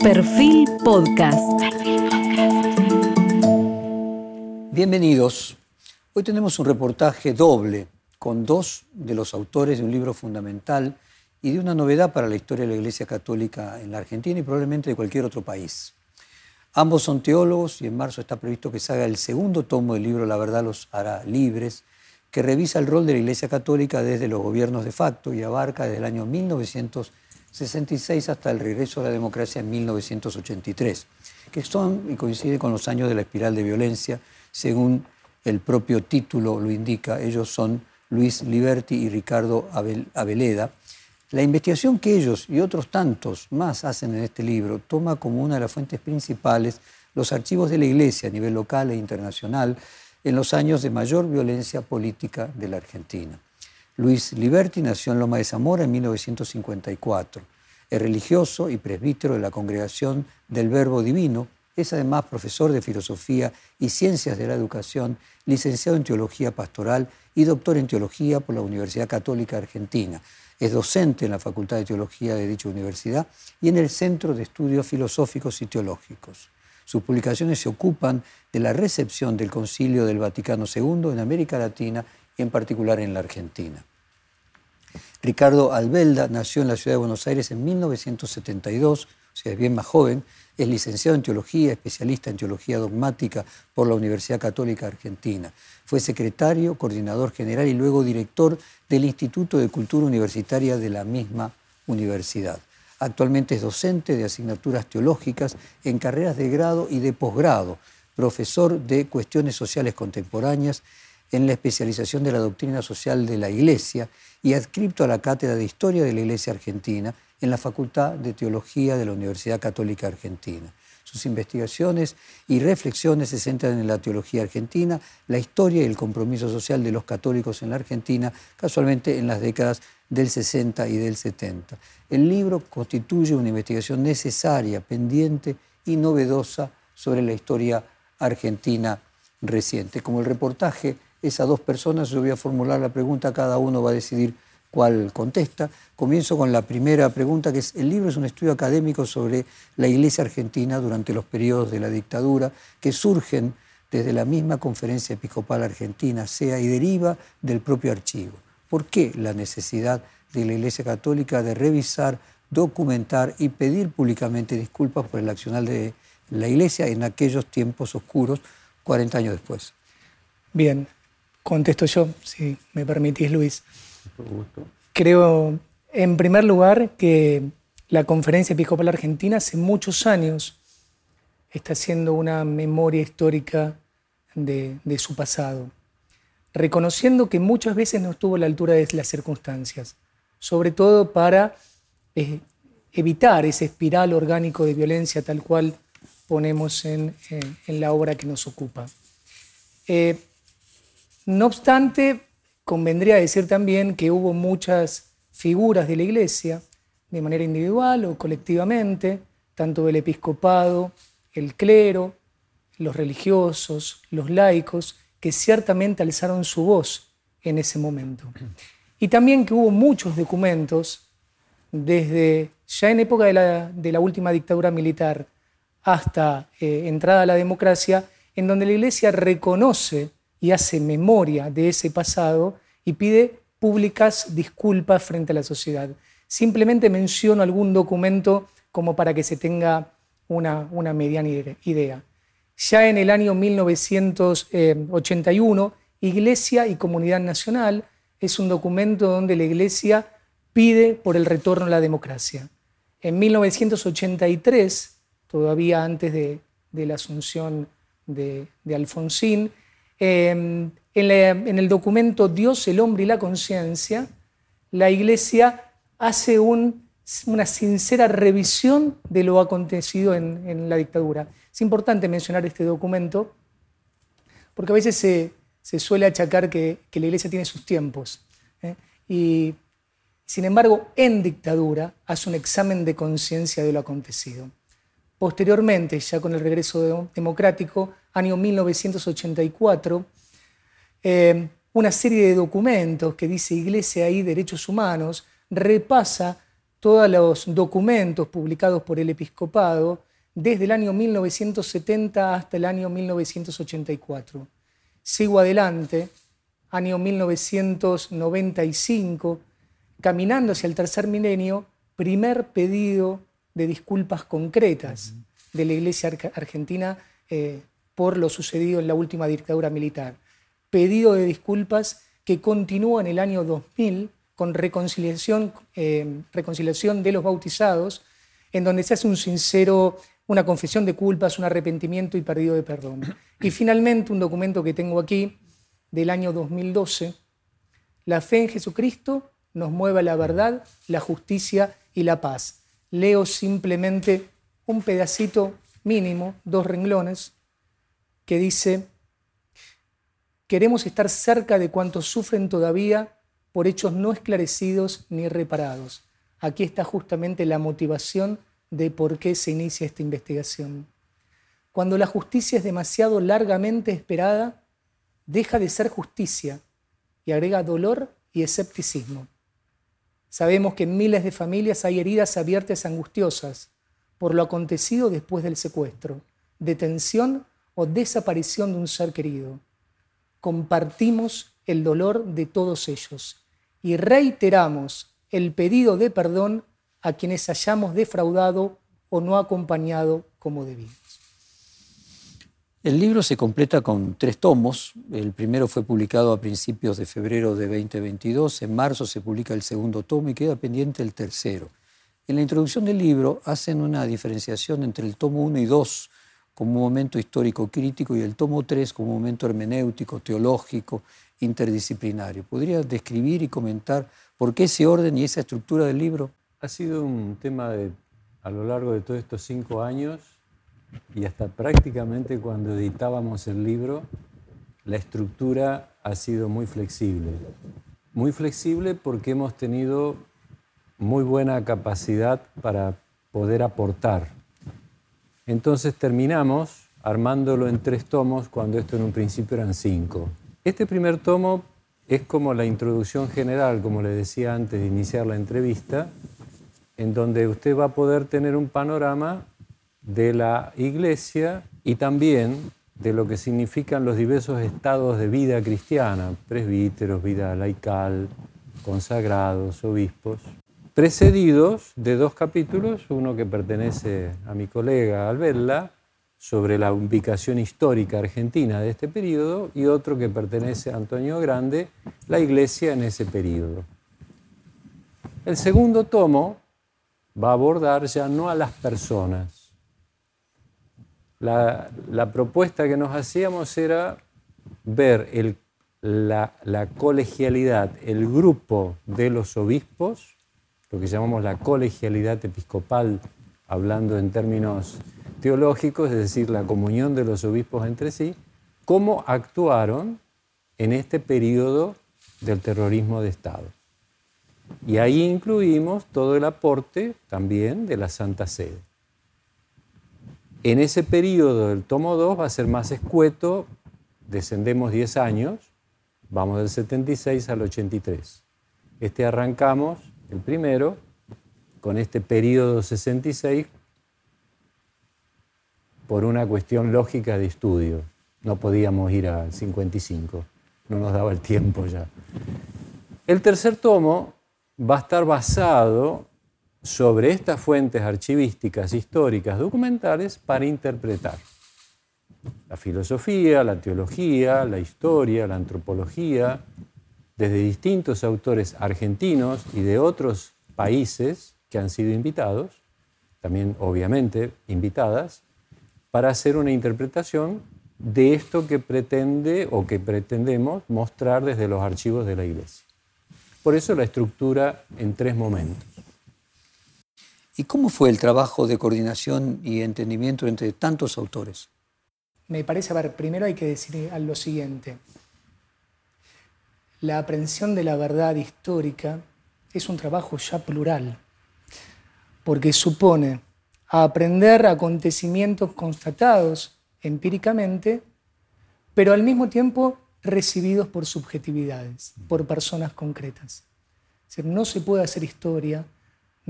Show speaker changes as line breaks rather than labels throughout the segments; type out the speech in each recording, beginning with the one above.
Perfil Podcast.
Bienvenidos. Hoy tenemos un reportaje doble con dos de los autores de un libro fundamental y de una novedad para la historia de la Iglesia Católica en la Argentina y probablemente de cualquier otro país. Ambos son teólogos y en marzo está previsto que se haga el segundo tomo del libro La verdad los hará libres, que revisa el rol de la Iglesia Católica desde los gobiernos de facto y abarca desde el año 1966 hasta el regreso a la democracia en 1983, que son y coincide con los años de la espiral de violencia, según el propio título lo indica. Ellos son Luis Liberti y Ricardo Aveleda. La investigación que ellos y otros tantos más hacen en este libro toma como una de las fuentes principales los archivos de la Iglesia a nivel local e internacional, en los años de mayor violencia política de la Argentina. Luis Liberti nació en Loma de Zamora en 1954. Es religioso y presbítero de la Congregación del Verbo Divino. Es además profesor de Filosofía y Ciencias de la Educación, licenciado en Teología Pastoral y doctor en Teología por la Universidad Católica Argentina. Es docente en la Facultad de Teología de dicha universidad y en el Centro de Estudios Filosóficos y Teológicos. Sus publicaciones se ocupan de la recepción del Concilio del Vaticano II en América Latina y en particular en la Argentina. Ricardo Albelda nació en la ciudad de Buenos Aires en 1972, o sea, es bien más joven, es licenciado en teología, especialista en teología dogmática por la Universidad Católica Argentina. Fue secretario, coordinador general y luego director del Instituto de Cultura Universitaria de la misma universidad. Actualmente es docente de asignaturas teológicas en carreras de grado y de posgrado, profesor de cuestiones sociales contemporáneas en la especialización de la doctrina social de la Iglesia y adscripto a la Cátedra de Historia de la Iglesia Argentina en la Facultad de Teología de la Universidad Católica Argentina. Sus investigaciones y reflexiones se centran en la teología argentina, la historia y el compromiso social de los católicos en la Argentina, casualmente en las décadas del 60 y del 70. El libro constituye una investigación necesaria, pendiente y novedosa sobre la historia argentina reciente. Como el reportaje es a dos personas, yo voy a formular la pregunta, cada uno va a decidir cuál contesta. Comienzo con la primera pregunta, que es, el libro es un estudio académico sobre la Iglesia argentina durante los periodos de la dictadura, que surgen desde la misma Conferencia Episcopal Argentina, sea y deriva del propio archivo. ¿Por qué la necesidad de la Iglesia Católica de revisar, documentar y pedir públicamente disculpas por el accional de la Iglesia en aquellos tiempos oscuros, 40 años después?
Bien, contesto yo, si me permitís, Luis. Creo, en primer lugar, que la Conferencia Episcopal Argentina hace muchos años está haciendo una memoria histórica de, de su pasado reconociendo que muchas veces no estuvo a la altura de las circunstancias, sobre todo para eh, evitar ese espiral orgánico de violencia tal cual ponemos en, la obra que nos ocupa. Eh, no obstante, convendría decir también que hubo muchas figuras de la Iglesia, de manera individual o colectivamente, tanto del episcopado, el clero, los religiosos, los laicos, que ciertamente alzaron su voz en ese momento. Y también que hubo muchos documentos, desde ya en época de la, última dictadura militar hasta eh, entrada a la democracia, en donde la Iglesia reconoce y hace memoria de ese pasado y pide públicas disculpas frente a la sociedad. Simplemente menciono algún documento como para que se tenga una, una mediana idea. Ya en el año 1981, Iglesia y Comunidad Nacional es un documento donde la Iglesia pide por el retorno a la democracia. En 1983, todavía antes de, la asunción de, Alfonsín, em, en, el documento Dios, el hombre y la conciencia, la Iglesia hace una sincera revisión de lo acontecido en la dictadura. Es importante mencionar este documento porque a veces se, suele achacar que, la Iglesia tiene sus tiempos. ¿eh? Y, sin embargo, en dictadura hace un examen de conciencia de lo acontecido. Posteriormente, ya con el regreso democrático, año 1984, eh, una serie de documentos que dice Iglesia y Derechos Humanos repasa todos los documentos publicados por el episcopado desde el año 1970 hasta el año 1984. Sigo adelante, año 1995, caminando hacia el tercer milenio, primer pedido de disculpas concretas de la Iglesia argentina eh, por lo sucedido en la última dictadura militar. Pedido de disculpas que continúa en el año 2000 con reconciliación, eh, reconciliación de los bautizados, en donde se hace un sincero, una confesión de culpas, un arrepentimiento y pedido de perdón. Y finalmente un documento que tengo aquí del año 2012, la fe en Jesucristo nos mueve a la verdad, la justicia y la paz. Leo simplemente un pedacito mínimo, dos renglones, que dice, queremos estar cerca de cuantos sufren todavía por hechos no esclarecidos ni reparados. Aquí está justamente la motivación de por qué se inicia esta investigación. Cuando la justicia es demasiado largamente esperada, deja de ser justicia y agrega dolor y escepticismo. Sabemos que en miles de familias hay heridas abiertas angustiosas por lo acontecido después del secuestro, detención o desaparición de un ser querido. Compartimos el dolor de todos ellos y reiteramos el pedido de perdón a quienes hayamos defraudado o no acompañado como debimos.
El libro se completa con tres tomos. El primero fue publicado a principios de febrero de 2022. En marzo se publica el segundo tomo y queda pendiente el tercero. En la introducción del libro hacen una diferenciación entre el tomo 1 y 2 como un momento histórico crítico y el tomo 3 como un momento hermenéutico, teológico interdisciplinario. ¿Podría describir y comentar por qué ese orden y esa estructura del libro?
Ha sido un tema de, a lo largo de todos estos cinco años y hasta prácticamente cuando editábamos el libro, la estructura ha sido muy flexible. Muy flexible porque hemos tenido muy buena capacidad para poder aportar. Entonces terminamos armándolo en tres tomos cuando esto en un principio eran cinco. Este primer tomo es como la introducción general, como le decía antes de iniciar la entrevista, en donde usted va a poder tener un panorama de la iglesia y también de lo que significan los diversos estados de vida cristiana, presbíteros, vida laical, consagrados, obispos, precedidos de dos capítulos, uno que pertenece a mi colega Albella, sobre la ubicación histórica argentina de este periodo y otro que pertenece a Antonio Grande, la iglesia en ese periodo. El segundo tomo va a abordar ya no a las personas. La, propuesta que nos hacíamos era ver la, la colegialidad, el grupo de los obispos, lo que llamamos la colegialidad episcopal, hablando en términos teológicos, es decir, la comunión de los obispos entre sí, cómo actuaron en este periodo del terrorismo de Estado. Y ahí incluimos todo el aporte también de la Santa Sede. En ese periodo del tomo 2 va a ser más escueto, descendemos 10 años, vamos del 76 al 83. Este arrancamos, el primero, con este periodo 66 por una cuestión lógica de estudio. No podíamos ir al 55, no nos daba el tiempo ya. El tercer tomo va a estar basado sobre estas fuentes archivísticas, históricas, documentales para interpretar la filosofía, la teología, la historia, la antropología, desde distintos autores argentinos y de otros países que han sido invitados, también obviamente invitadas, para hacer una interpretación de esto que pretende o que pretendemos mostrar desde los archivos de la Iglesia. Por eso la estructura en tres momentos.
¿Y cómo fue el trabajo de coordinación y entendimiento entre tantos autores?
Me parece, a ver, primero hay que decir lo siguiente. La aprehensión de la verdad histórica es un trabajo ya plural, porque supone aprender acontecimientos constatados empíricamente, pero al mismo tiempo recibidos por subjetividades, por personas concretas. no se puede hacer historia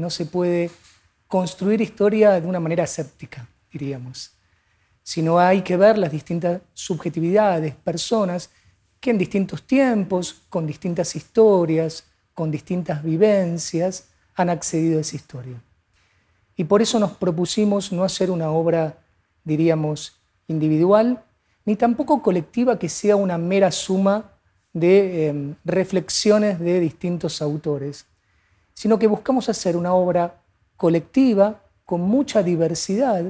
no se puede construir historia de una manera escéptica, diríamos, sino hay que ver las distintas subjetividades, personas que en distintos tiempos, con distintas historias, con distintas vivencias, han accedido a esa historia. Y por eso nos propusimos no hacer una obra, diríamos, individual, ni tampoco colectiva que sea una mera suma de em, reflexiones de distintos autores, sino que buscamos hacer una obra colectiva con mucha diversidad.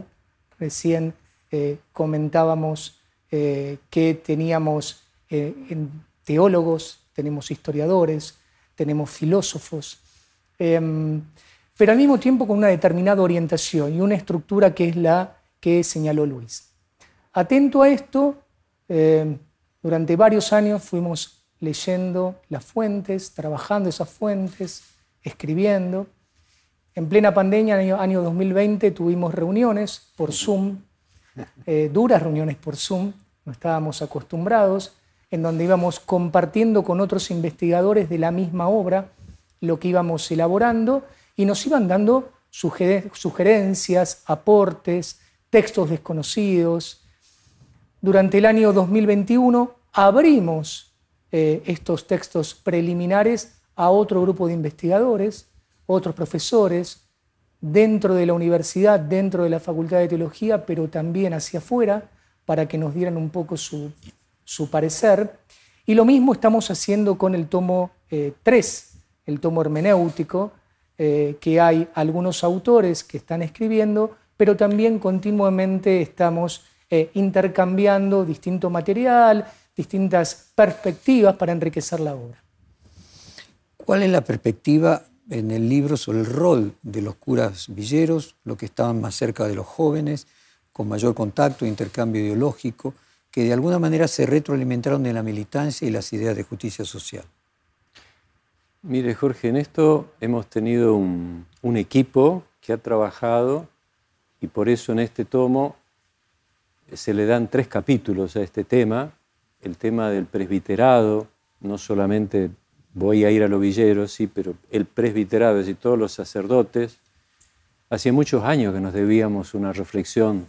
Recién eh, comentábamos eh, que teníamos eh, teólogos, tenemos historiadores, tenemos filósofos, em, pero al mismo tiempo con una determinada orientación y una estructura que es la que señaló Luis. Atento a esto, eh, durante varios años fuimos leyendo las fuentes, trabajando esas fuentes, escribiendo. En plena pandemia, en año 2020, tuvimos reuniones por Zoom, eh, duras reuniones por Zoom, no estábamos acostumbrados, en donde íbamos compartiendo con otros investigadores de la misma obra lo que íbamos elaborando y nos iban dando sugerencias, aportes, textos desconocidos, durante el año 2021 abrimos eh, estos textos preliminares a otro grupo de investigadores, otros profesores, dentro de la universidad, dentro de la Facultad de Teología, pero también hacia afuera, para que nos dieran un poco su, parecer. Y lo mismo estamos haciendo con el tomo 3, eh, el tomo hermenéutico, eh, que hay algunos autores que están escribiendo, pero también continuamente estamos eh, intercambiando distinto material, distintas perspectivas para enriquecer la obra.
¿Cuál es la perspectiva en el libro sobre el rol de los curas villeros, los que estaban más cerca de los jóvenes, con mayor contacto, intercambio ideológico, que de alguna manera se retroalimentaron de la militancia y las ideas de justicia social?
Mire, Jorge, en esto hemos tenido un, equipo que ha trabajado y por eso en este tomo se le dan tres capítulos a este tema, el tema del presbiterado, no solamente voy a ir a los sí, pero el presbiterado, es decir, todos los sacerdotes, hacía muchos años que nos debíamos una reflexión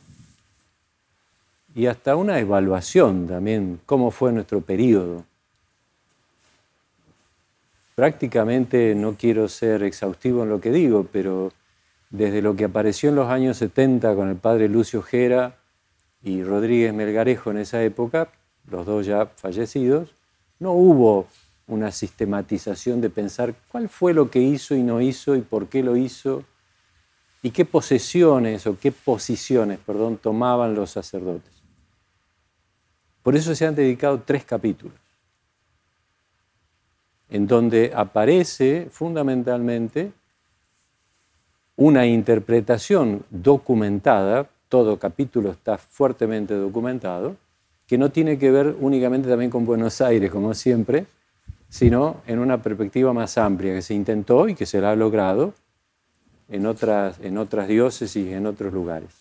y hasta una evaluación también, cómo fue nuestro periodo. Prácticamente no quiero ser exhaustivo en lo que digo, pero desde lo que apareció en los años 70 con el padre Lucio Gera, y Rodríguez Melgarejo en esa época, los dos ya fallecidos, no hubo una sistematización de pensar cuál fue lo que hizo y no hizo y por qué lo hizo y qué posesiones o qué posiciones, perdón, tomaban los sacerdotes. Por eso se han dedicado tres capítulos, en donde aparece fundamentalmente una interpretación documentada todo capítulo está fuertemente documentado, que no tiene que ver únicamente también con Buenos Aires, como siempre, sino en una perspectiva más amplia que se intentó y que se la ha logrado en otras, en otras diócesis y en otros lugares.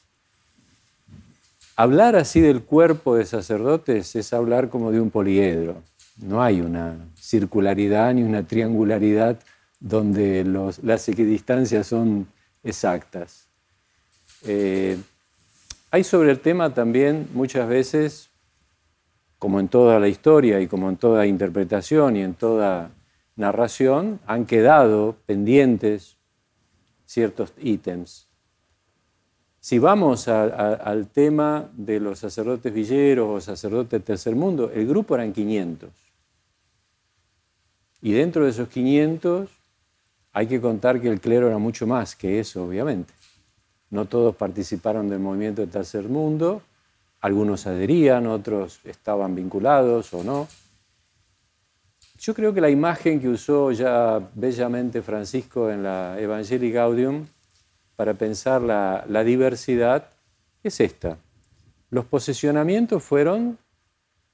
Hablar así del cuerpo de sacerdotes es hablar como de un poliedro. No hay una circularidad ni una triangularidad donde las equidistancias son exactas. Eh, hay sobre el tema también muchas veces, como en toda la historia y como en toda interpretación y en toda narración, han quedado pendientes ciertos ítems. Si vamos al tema de los sacerdotes villeros o sacerdotes tercer mundo, el grupo eran 500. Y dentro de esos 500 hay que contar que el clero era mucho más que eso, obviamente. No todos participaron del movimiento tercer mundo, algunos adherían, otros estaban vinculados o no. Yo creo que la imagen que usó ya bellamente Francisco en la Evangelii Gaudium para pensar la, diversidad es esta. Los posicionamientos fueron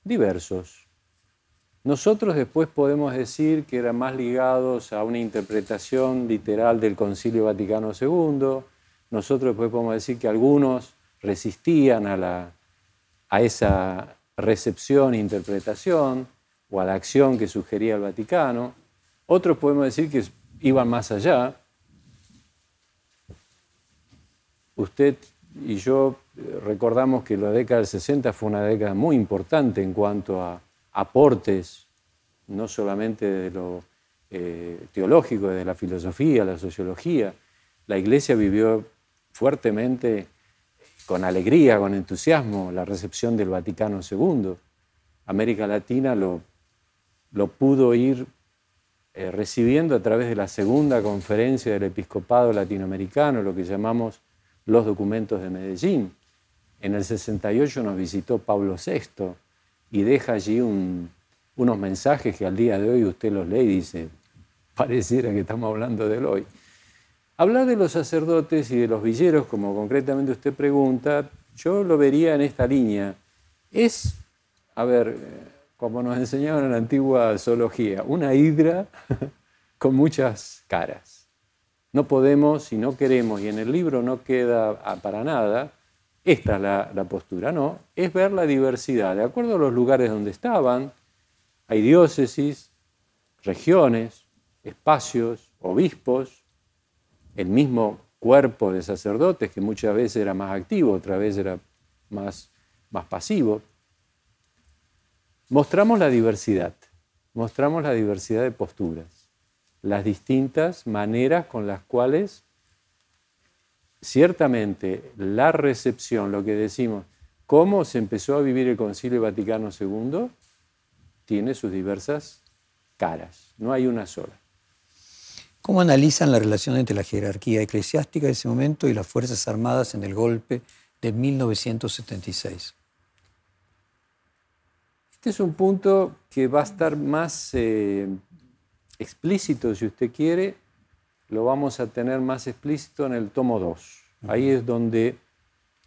diversos. Nosotros después podemos decir que eran más ligados a una interpretación literal del Concilio Vaticano II, nosotros después podemos decir que algunos resistían a, la, a esa recepción e interpretación o a la acción que sugería el Vaticano. Otros podemos decir que iban más allá usted y yo eh, recordamos que la década del 60 fue una década muy importante en cuanto a aportes, no solamente de lo eh, teológico, de la filosofía, la sociología. La Iglesia vivió fuertemente, con alegría, con entusiasmo, la recepción del Vaticano II. América Latina lo, pudo ir eh, recibiendo a través de la segunda conferencia del episcopado latinoamericano, lo que llamamos los documentos de Medellín. En el 68 nos visitó Pablo VI y deja allí unos mensajes que al día de hoy usted los lee y dice, pareciera que estamos hablando de él hoy. Hablar de los sacerdotes y de los villeros, como concretamente usted pregunta, yo lo vería en esta línea. Es, a ver, como nos enseñaban en la antigua zoología, una hidra con muchas caras. No podemos, si no queremos, y en el libro no queda para nada, esta es la, la, postura, no, es ver la diversidad, de acuerdo a los lugares donde estaban, hay diócesis, regiones, espacios, obispos, el mismo cuerpo de sacerdotes, que muchas veces era más activo, otra vez era más, más pasivo. Mostramos la diversidad, mostramos la diversidad de posturas, las distintas maneras con las cuales ciertamente la recepción, lo que decimos, cómo se empezó a vivir el Concilio Vaticano II, tiene sus diversas caras, no hay una sola.
¿Cómo analizan la relación entre la jerarquía eclesiástica de ese momento y las Fuerzas Armadas en el golpe de 1976?
Este es un punto que va a estar más eh, explícito, si usted quiere, lo vamos a tener más explícito en el tomo 2. Ahí es donde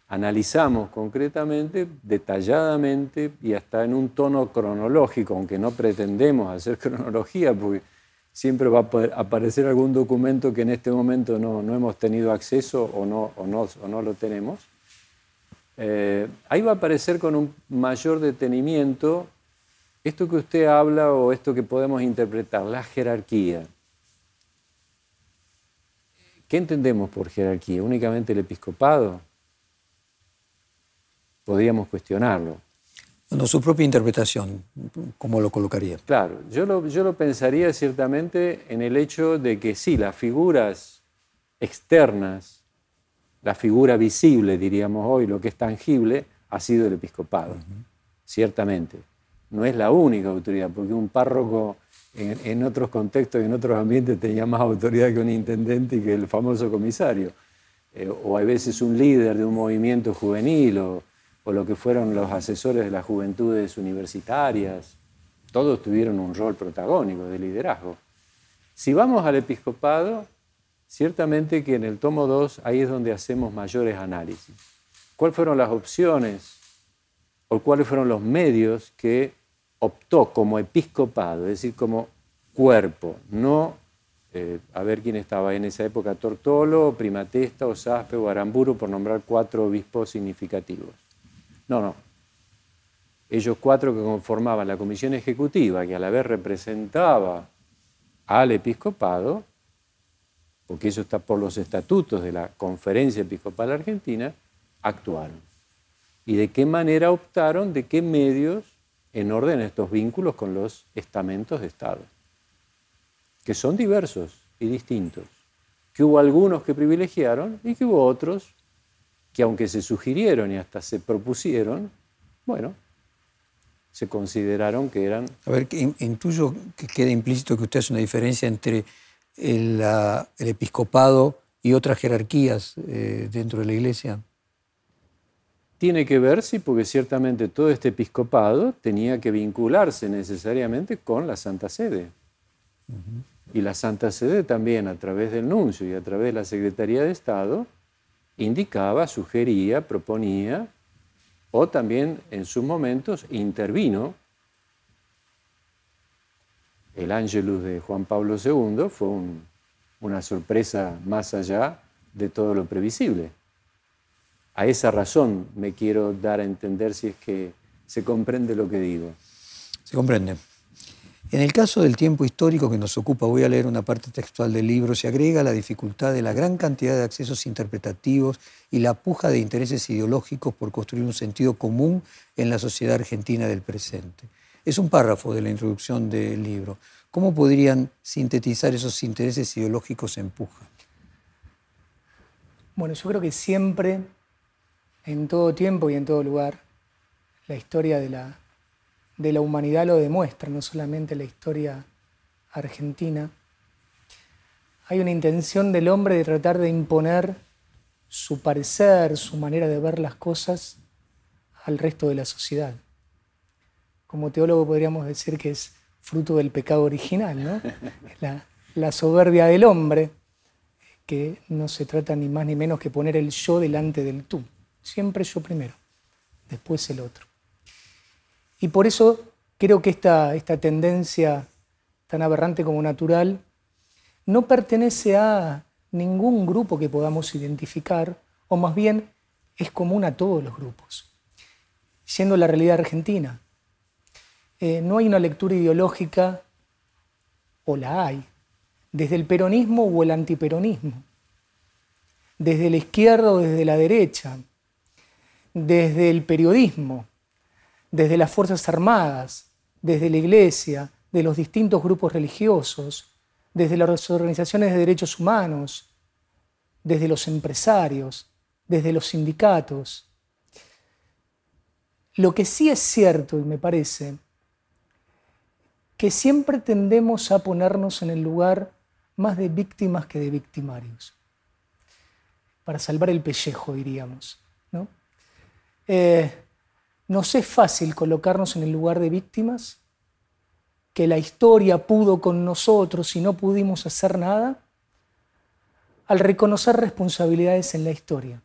analizamos concretamente, detalladamente y hasta en un tono cronológico, aunque no pretendemos hacer cronología, porque siempre va a aparecer algún documento que en este momento no, hemos tenido acceso o no, o no, o no lo tenemos. Eh, ahí va a aparecer con un mayor detenimiento esto que usted habla o esto que podemos interpretar, la jerarquía. ¿Qué entendemos por jerarquía? ¿Únicamente el episcopado? Podríamos cuestionarlo.
Bueno, su propia interpretación, ¿cómo lo colocaría?
Claro, yo lo, yo lo pensaría ciertamente en el hecho de que sí, las figuras externas, la figura visible, diríamos hoy, lo que es tangible, ha sido el episcopado, ciertamente. No es la única autoridad, porque un párroco en, otros contextos, en otros ambientes, tenía más autoridad que un intendente y que el famoso comisario. Eh, o hay veces un líder de un movimiento juvenil o, o lo que fueron los asesores de las juventudes universitarias, todos tuvieron un rol protagónico de liderazgo. Si vamos al episcopado, ciertamente que en el tomo 2 ahí es donde hacemos mayores análisis. ¿Cuáles fueron las opciones o cuáles fueron los medios que optó como episcopado, es decir, como cuerpo, no eh, a ver quién estaba en esa época, Tortolo, Primatesta, Osaspe o Aramburu, por nombrar cuatro obispos significativos. No, no. Ellos cuatro que conformaban la comisión ejecutiva, que a la vez representaba al episcopado, porque eso está por los estatutos de la Conferencia Episcopal Argentina, actuaron. ¿Y de qué manera optaron? ¿De qué medios? En orden estos vínculos con los estamentos de Estado, que son diversos y distintos. Que hubo algunos que privilegiaron y que hubo otros que aunque se sugirieron y hasta se propusieron, bueno, se consideraron que eran...
A ver, intuyo que queda implícito que usted hace una diferencia entre el, episcopado y otras jerarquías eh, dentro de la iglesia.
Tiene que ver, sí, porque ciertamente todo este episcopado tenía que vincularse necesariamente con la Santa Sede. Y la Santa Sede también, a través del nuncio y a través de la Secretaría de Estado, indicaba, sugería, proponía, o también en sus momentos intervino. El Ángelus de Juan Pablo II fue una sorpresa más allá de todo lo previsible. A esa razón me quiero dar a entender si es que se comprende lo que digo.
Se comprende. En el caso del tiempo histórico que nos ocupa, voy a leer una parte textual del libro, se agrega la dificultad de la gran cantidad de accesos interpretativos y la puja de intereses ideológicos por construir un sentido común en la sociedad argentina del presente. Es un párrafo de la introducción del libro. ¿Cómo podrían sintetizar esos intereses ideológicos en puja?
Bueno, yo creo que siempre, en todo tiempo y en todo lugar, la historia de la, de la humanidad lo demuestra, no solamente la historia argentina. Hay una intención del hombre de tratar de imponer su parecer, su manera de ver las cosas al resto de la sociedad. Como teólogo podríamos decir que es fruto del pecado original, ¿no? la, la soberbia del hombre, que no se trata ni más ni menos que poner el yo delante del tú. Siempre yo primero, después el otro. Y por eso creo que esta, esta tendencia tan aberrante como natural no pertenece a ningún grupo que podamos identificar, o más bien es común a todos los grupos, siendo la realidad argentina. Eh, no hay una lectura ideológica, o la hay, desde el peronismo o el antiperonismo, desde la izquierda o desde la derecha, desde el periodismo, desde las Fuerzas Armadas, desde la Iglesia, de los distintos grupos religiosos, desde las organizaciones de derechos humanos, desde los empresarios, desde los sindicatos. Lo que sí es cierto, y me parece, que siempre tendemos a ponernos en el lugar más de víctimas que de victimarios, para salvar el pellejo, diríamos. Eh, nos es fácil colocarnos en el lugar de víctimas, que la historia pudo con nosotros y no pudimos hacer nada, al reconocer responsabilidades en la historia.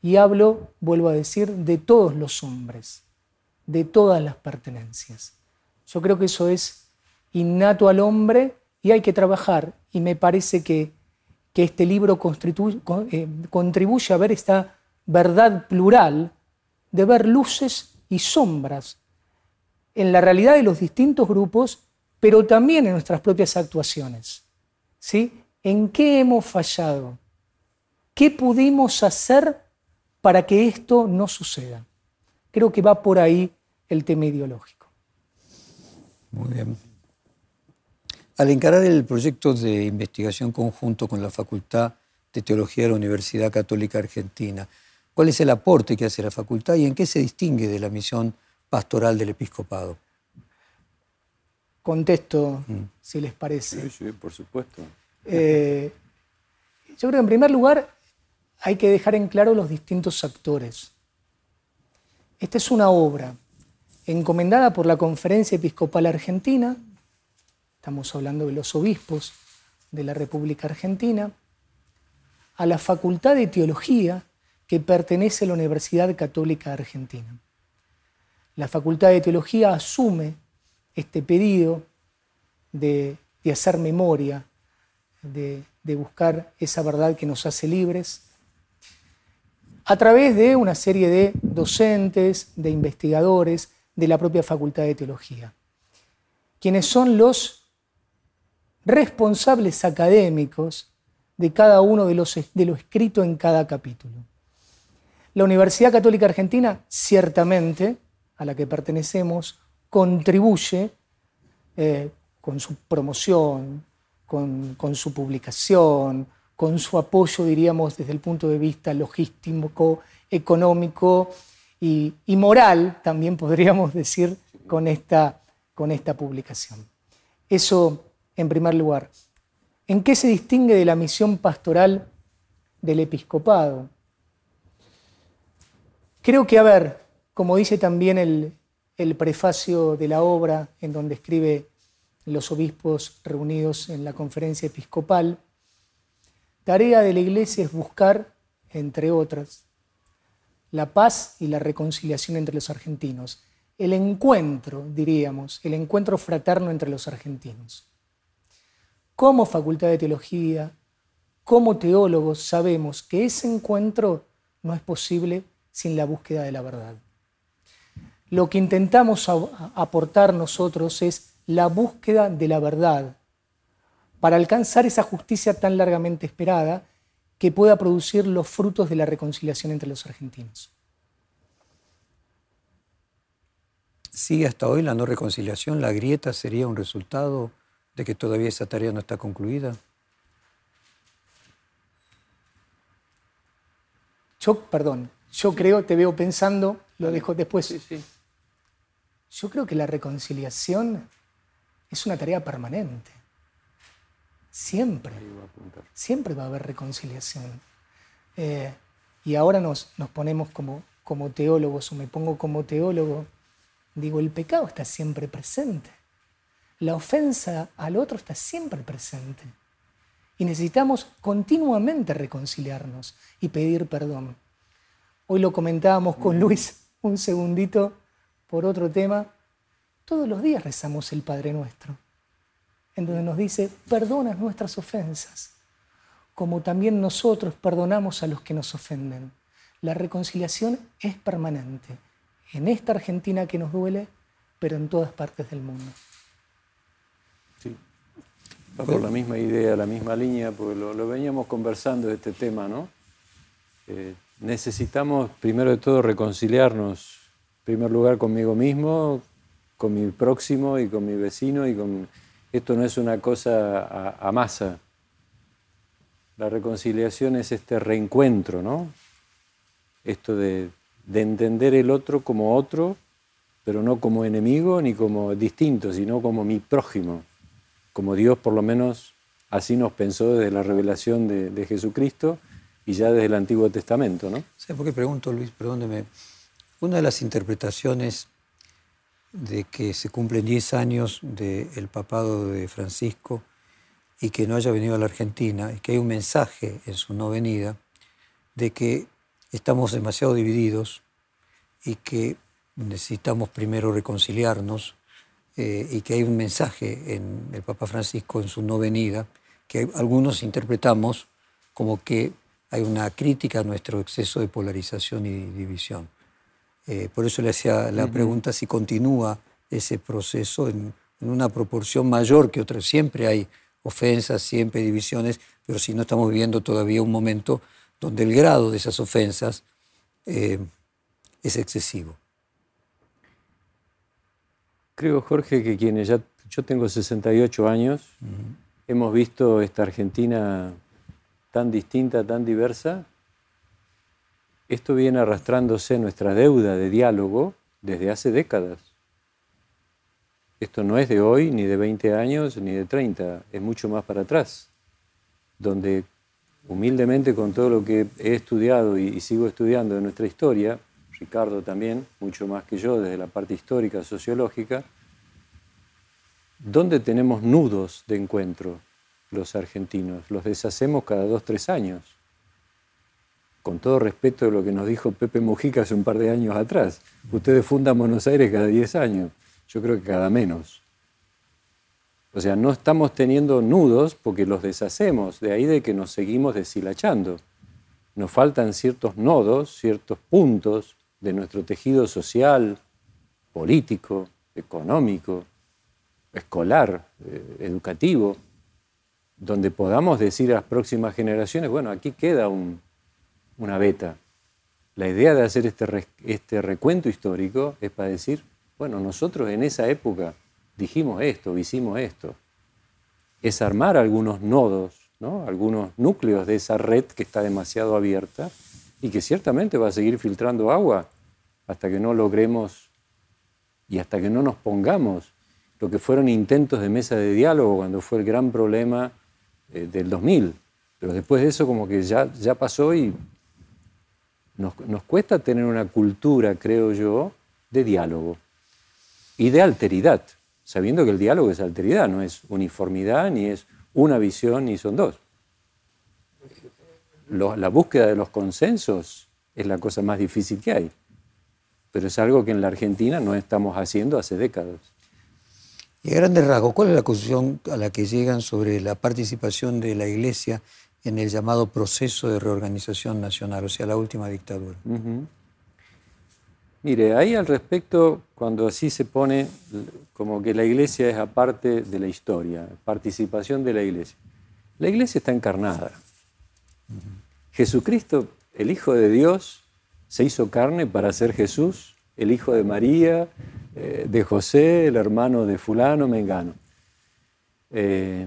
Y hablo, vuelvo a decir, de todos los hombres, de todas las pertenencias. Yo creo que eso es innato al hombre y hay que trabajar. Y me parece que, este libro eh, contribuye a ver esta verdad plural de ver luces y sombras en la realidad de los distintos grupos, pero también en nuestras propias actuaciones. ¿Sí? ¿En qué hemos fallado? ¿Qué pudimos hacer para que esto no suceda? Creo que va por ahí el tema ideológico.
Muy bien. Al encarar el proyecto de investigación conjunto con la Facultad de Teología de la Universidad Católica Argentina, ¿Cuál es el aporte que hace la facultad y en qué se distingue de la misión pastoral del episcopado?
Contesto, mm. si les parece.
Sí, sí, por supuesto.
Eh, yo creo que en primer lugar hay que dejar en claro los distintos actores. Esta es una obra encomendada por la Conferencia Episcopal Argentina, estamos hablando de los obispos de la República Argentina, a la Facultad de Teología que pertenece a la Universidad Católica Argentina. La Facultad de Teología asume este pedido de, hacer memoria, de, buscar esa verdad que nos hace libres, a través de una serie de docentes, de investigadores de la propia Facultad de Teología, quienes son los responsables académicos de cada uno de lo escrito en cada capítulo. La Universidad Católica Argentina, ciertamente, a la que pertenecemos, contribuye eh, con su promoción, con, su publicación, con su apoyo, diríamos, desde el punto de vista logístico, económico y, moral, también podríamos decir, con esta, con esta publicación. Eso en primer lugar. ¿En qué se distingue de la misión pastoral del episcopado? Creo que, a ver, como dice también el, prefacio de la obra en donde escribe los obispos reunidos en la conferencia episcopal, tarea de la iglesia es buscar, entre otras, la paz y la reconciliación entre los argentinos, el encuentro, diríamos, el encuentro fraterno entre los argentinos. Como Facultad de Teología, como teólogos, sabemos que ese encuentro no es posible sin la búsqueda de la verdad. Lo que intentamos aportar nosotros es la búsqueda de la verdad, para alcanzar esa justicia tan largamente esperada que pueda producir los frutos de la reconciliación entre los argentinos.
¿Sigue hasta hoy la no reconciliación? ¿La grieta sería un resultado de que todavía esa tarea no está concluida?
Yo, perdón, yo creo, te veo pensando, lo dejo después.
Sí, sí.
Yo creo que la reconciliación es una tarea permanente. Siempre. Siempre va a haber reconciliación. Eh, y ahora nos, nos ponemos como, como teólogos, o me pongo como teólogo, digo, el pecado está siempre presente. La ofensa al otro está siempre presente. Y necesitamos continuamente reconciliarnos y pedir perdón. Hoy lo comentábamos con Luis un segundito por otro tema. Todos los días rezamos el Padre Nuestro en donde nos dice, perdona nuestras ofensas, como también nosotros perdonamos a los que nos ofenden. La reconciliación es permanente, en esta Argentina que nos duele, pero en todas partes del mundo.
Sí, va por la misma idea, la misma línea, porque lo, veníamos conversando de este tema, ¿no? Eh, necesitamos primero de todo reconciliarnos, en primer lugar conmigo mismo, con mi próximo y con mi vecino y con esto no es una cosa a, masa. La reconciliación es este reencuentro, ¿no? Esto de, entender el otro como otro, pero no como enemigo ni como distinto, sino como mi prójimo, como Dios por lo menos así nos pensó desde la revelación de, Jesucristo y ya desde el Antiguo Testamento. ¿no?
¿Sabes por qué pregunto, Luis? Perdóneme. Una de las interpretaciones de que se cumplen 10 años del papado de Francisco y que no haya venido a la Argentina, y que hay un mensaje en su no venida de que estamos demasiado divididos y que necesitamos primero reconciliarnos eh, y que hay un mensaje en el Papa Francisco en su no venida que algunos interpretamos como que hay una crítica a nuestro exceso de polarización y división. Eh, por eso le hacía la pregunta si continúa ese proceso en, una proporción mayor que otras. Siempre hay ofensas, siempre hay divisiones, pero si no estamos viviendo todavía un momento donde el grado de esas ofensas eh, es excesivo.
Creo, Jorge, que quienes ya, yo tengo 68 años, hemos visto esta Argentina tan distinta, tan diversa, esto viene arrastrándose nuestra deuda de diálogo desde hace décadas. Esto no es de hoy, ni de 20 años, ni de 30, es mucho más para atrás, donde humildemente con todo lo que he estudiado y, sigo estudiando de nuestra historia, Ricardo también, mucho más que yo desde la parte histórica, sociológica, ¿dónde tenemos nudos de encuentro los argentinos? Los deshacemos cada dos, tres años con todo respeto de lo que nos dijo Pepe Mujica hace un par de años atrás. Ustedes fundan Buenos Aires cada 10 años, yo creo que cada menos. O sea, no estamos teniendo nudos porque los deshacemos, de ahí de que nos seguimos deshilachando. Nos faltan ciertos nodos, ciertos puntos de nuestro tejido social, político, económico, escolar, eh, educativo, donde podamos decir a las próximas generaciones, bueno, aquí queda un, una beta. La idea de hacer este, este recuento histórico es para decir, bueno, nosotros en esa época dijimos esto, hicimos esto. Es armar algunos nodos, ¿no? algunos núcleos de esa red que está demasiado abierta y que ciertamente va a seguir filtrando agua hasta que no logremos y hasta que no nos pongamos lo que fueron intentos de mesa de diálogo cuando fue el gran problema eh, del 2000. Pero después de eso como que ya, ya pasó y nos, cuesta tener una cultura, creo yo, de diálogo y de alteridad, sabiendo que el diálogo es alteridad, no es uniformidad, ni es una visión, ni son dos. la búsqueda de los consensos es la cosa más difícil que hay, pero es algo que en la Argentina no estamos haciendo hace décadas.
Y a grandes rasgos, ¿cuál es la conclusión a la que llegan sobre la participación de la Iglesia en el llamado proceso de reorganización nacional, o sea, la última dictadura.
Mire, ahí al respecto, cuando así se pone como que la iglesia es aparte de la historia, participación de la iglesia. La iglesia está encarnada. Jesucristo, el Hijo de Dios, se hizo carne para ser Jesús, el Hijo de María, eh, de José, el hermano de fulano, mengano. Eh,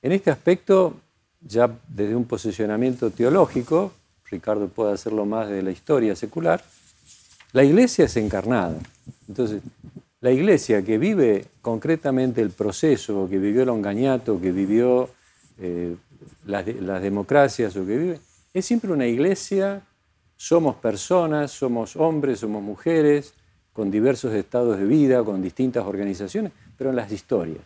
en este aspecto, ya desde un posicionamiento teológico, Ricardo puede hacerlo más de la historia secular, la iglesia es encarnada. Entonces, la iglesia que vive concretamente el proceso, que vivió el ongañato, que vivió eh, las, las, democracias o que vive, es siempre una iglesia, somos personas, somos hombres, somos mujeres, con diversos estados de vida, con distintas organizaciones, pero en las historias.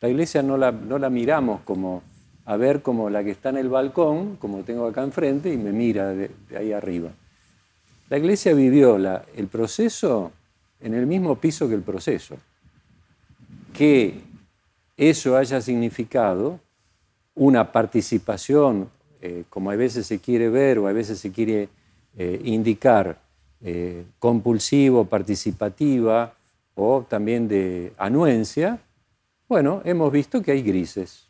La iglesia no la, no la miramos como a ver como la que está en el balcón, como tengo acá enfrente, y me mira de, ahí arriba. La iglesia vivió la, el proceso en el mismo piso que el proceso. Que eso haya significado una participación, eh, como a veces se quiere ver o a veces se quiere eh, indicar, eh, compulsivo, participativa o también de anuencia, bueno, hemos visto que hay grises.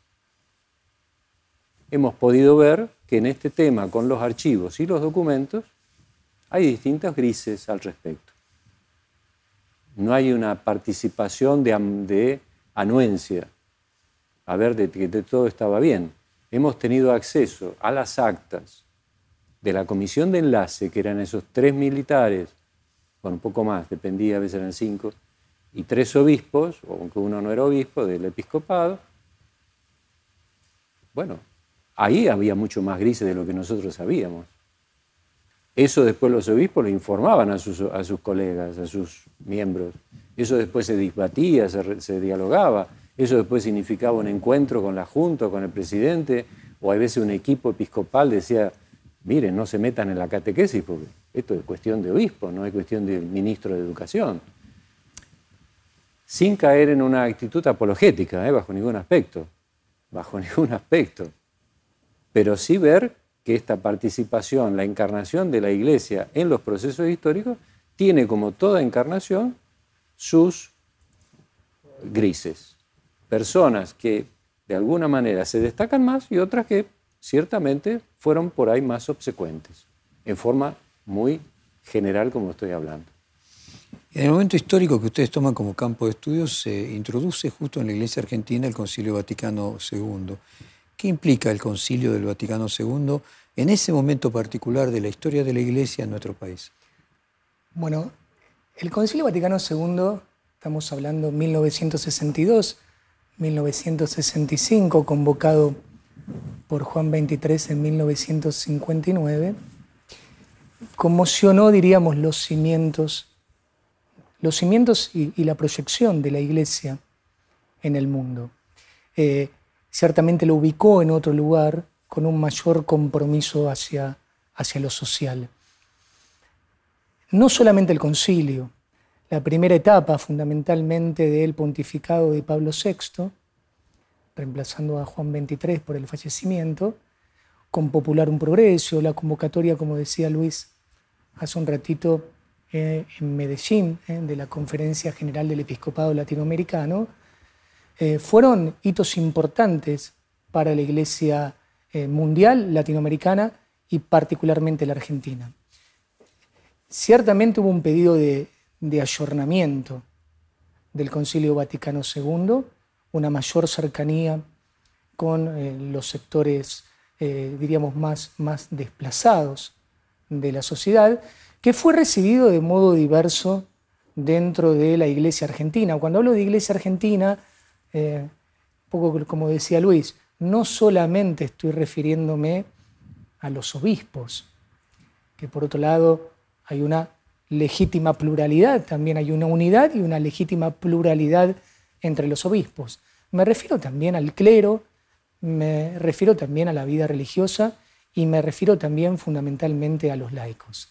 Hemos podido ver que en este tema, con los archivos y los documentos, hay distintos grises al respecto. No hay una participación de, anuencia, a ver de que todo estaba bien. Hemos tenido acceso a las actas, de la comisión de enlace, que eran esos tres militares, bueno, un poco más, dependía, a veces eran cinco, y tres obispos, aunque uno no era obispo, del episcopado, bueno, ahí había mucho más grises de lo que nosotros sabíamos. Eso después los obispos lo informaban a sus, a sus colegas, a sus miembros. Eso después se disbatía, se, se, dialogaba. Eso después significaba un encuentro con la Junta, con el presidente, o a veces un equipo episcopal decía, miren, no se metan en la catequesis porque esto es cuestión de obispo, no es cuestión del ministro de Educación. Sin caer en una actitud apologética, ¿eh? bajo ningún aspecto, bajo ningún aspecto. Pero sí ver que esta participación, la encarnación de la Iglesia en los procesos históricos, tiene como toda encarnación sus grises. Personas que de alguna manera se destacan más y otras que ciertamente fueron por ahí más obsecuentes, en forma muy general como estoy hablando.
En el momento histórico que ustedes toman como campo de estudio se introduce justo en la Iglesia Argentina el Concilio Vaticano II. ¿Qué implica el Concilio del Vaticano II en ese momento particular de la historia de la Iglesia en nuestro país?
Bueno, el Concilio Vaticano II, estamos hablando 1962, 1965, convocado por Juan XXIII en 1959, conmocionó, diríamos, los cimientos, los cimientos y, la proyección de la Iglesia en el mundo. Eh, ciertamente lo ubicó en otro lugar con un mayor compromiso hacia, hacia lo social. No solamente el concilio, la primera etapa fundamentalmente del pontificado de Pablo VI, reemplazando a Juan XXIII por el fallecimiento, con Popular un Progreso, la convocatoria, como decía Luis hace un ratito, eh, en Medellín, eh, de la Conferencia General del Episcopado Latinoamericano, eh, fueron hitos importantes para la Iglesia mundial, latinoamericana y particularmente la Argentina. Ciertamente hubo un pedido de, de ayornamiento del Concilio Vaticano II, una mayor cercanía con eh, los sectores, eh, diríamos, más, más desplazados de la sociedad, que fue recibido de modo diverso dentro de la Iglesia Argentina. Cuando hablo de Iglesia Argentina, eh, un poco como decía Luis, no solamente estoy refiriéndome a los obispos, que por otro lado hay una legítima pluralidad, también hay una unidad y una legítima pluralidad entre los obispos. Me refiero también al clero, me refiero también a la vida religiosa y me refiero también fundamentalmente a los laicos.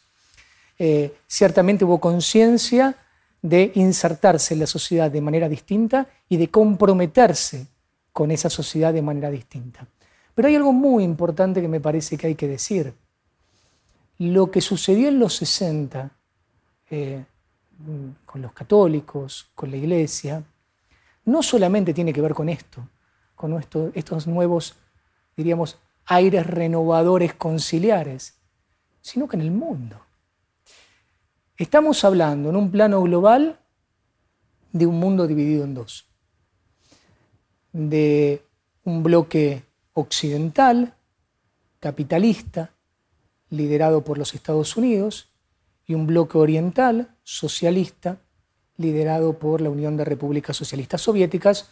Eh, ciertamente hubo conciencia de insertarse en la sociedad de manera distinta y de comprometerse con esa sociedad de manera distinta. Pero hay algo muy importante que me parece que hay que decir. Lo que sucedió en los 60, eh, con los católicos, con la iglesia, no solamente tiene que ver con esto, con estos nuevos, diríamos, aires renovadores conciliares, sino que en el mundo. Estamos hablando en un plano global de un mundo dividido en dos, de un bloque occidental, capitalista, liderado por los Estados Unidos, y un bloque oriental, socialista, liderado por la Unión de Repúblicas Socialistas Soviéticas,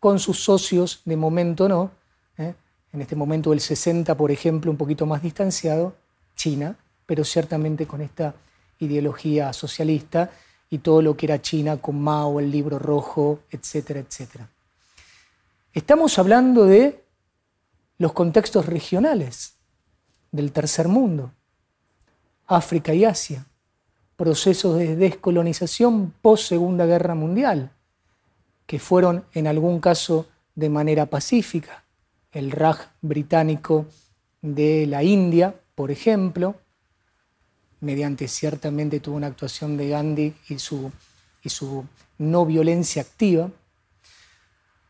con sus socios, de momento no, ¿eh? en este momento el 60, por ejemplo, un poquito más distanciado, China, pero ciertamente con esta ideología socialista y todo lo que era China con Mao, el libro rojo, etcétera, etcétera. Estamos hablando de los contextos regionales del tercer mundo, África y Asia, procesos de descolonización post Segunda Guerra Mundial, que fueron en algún caso de manera pacífica. El Raj británico de la India, por ejemplo, mediante ciertamente tuvo una actuación de Gandhi y su, y su no violencia activa.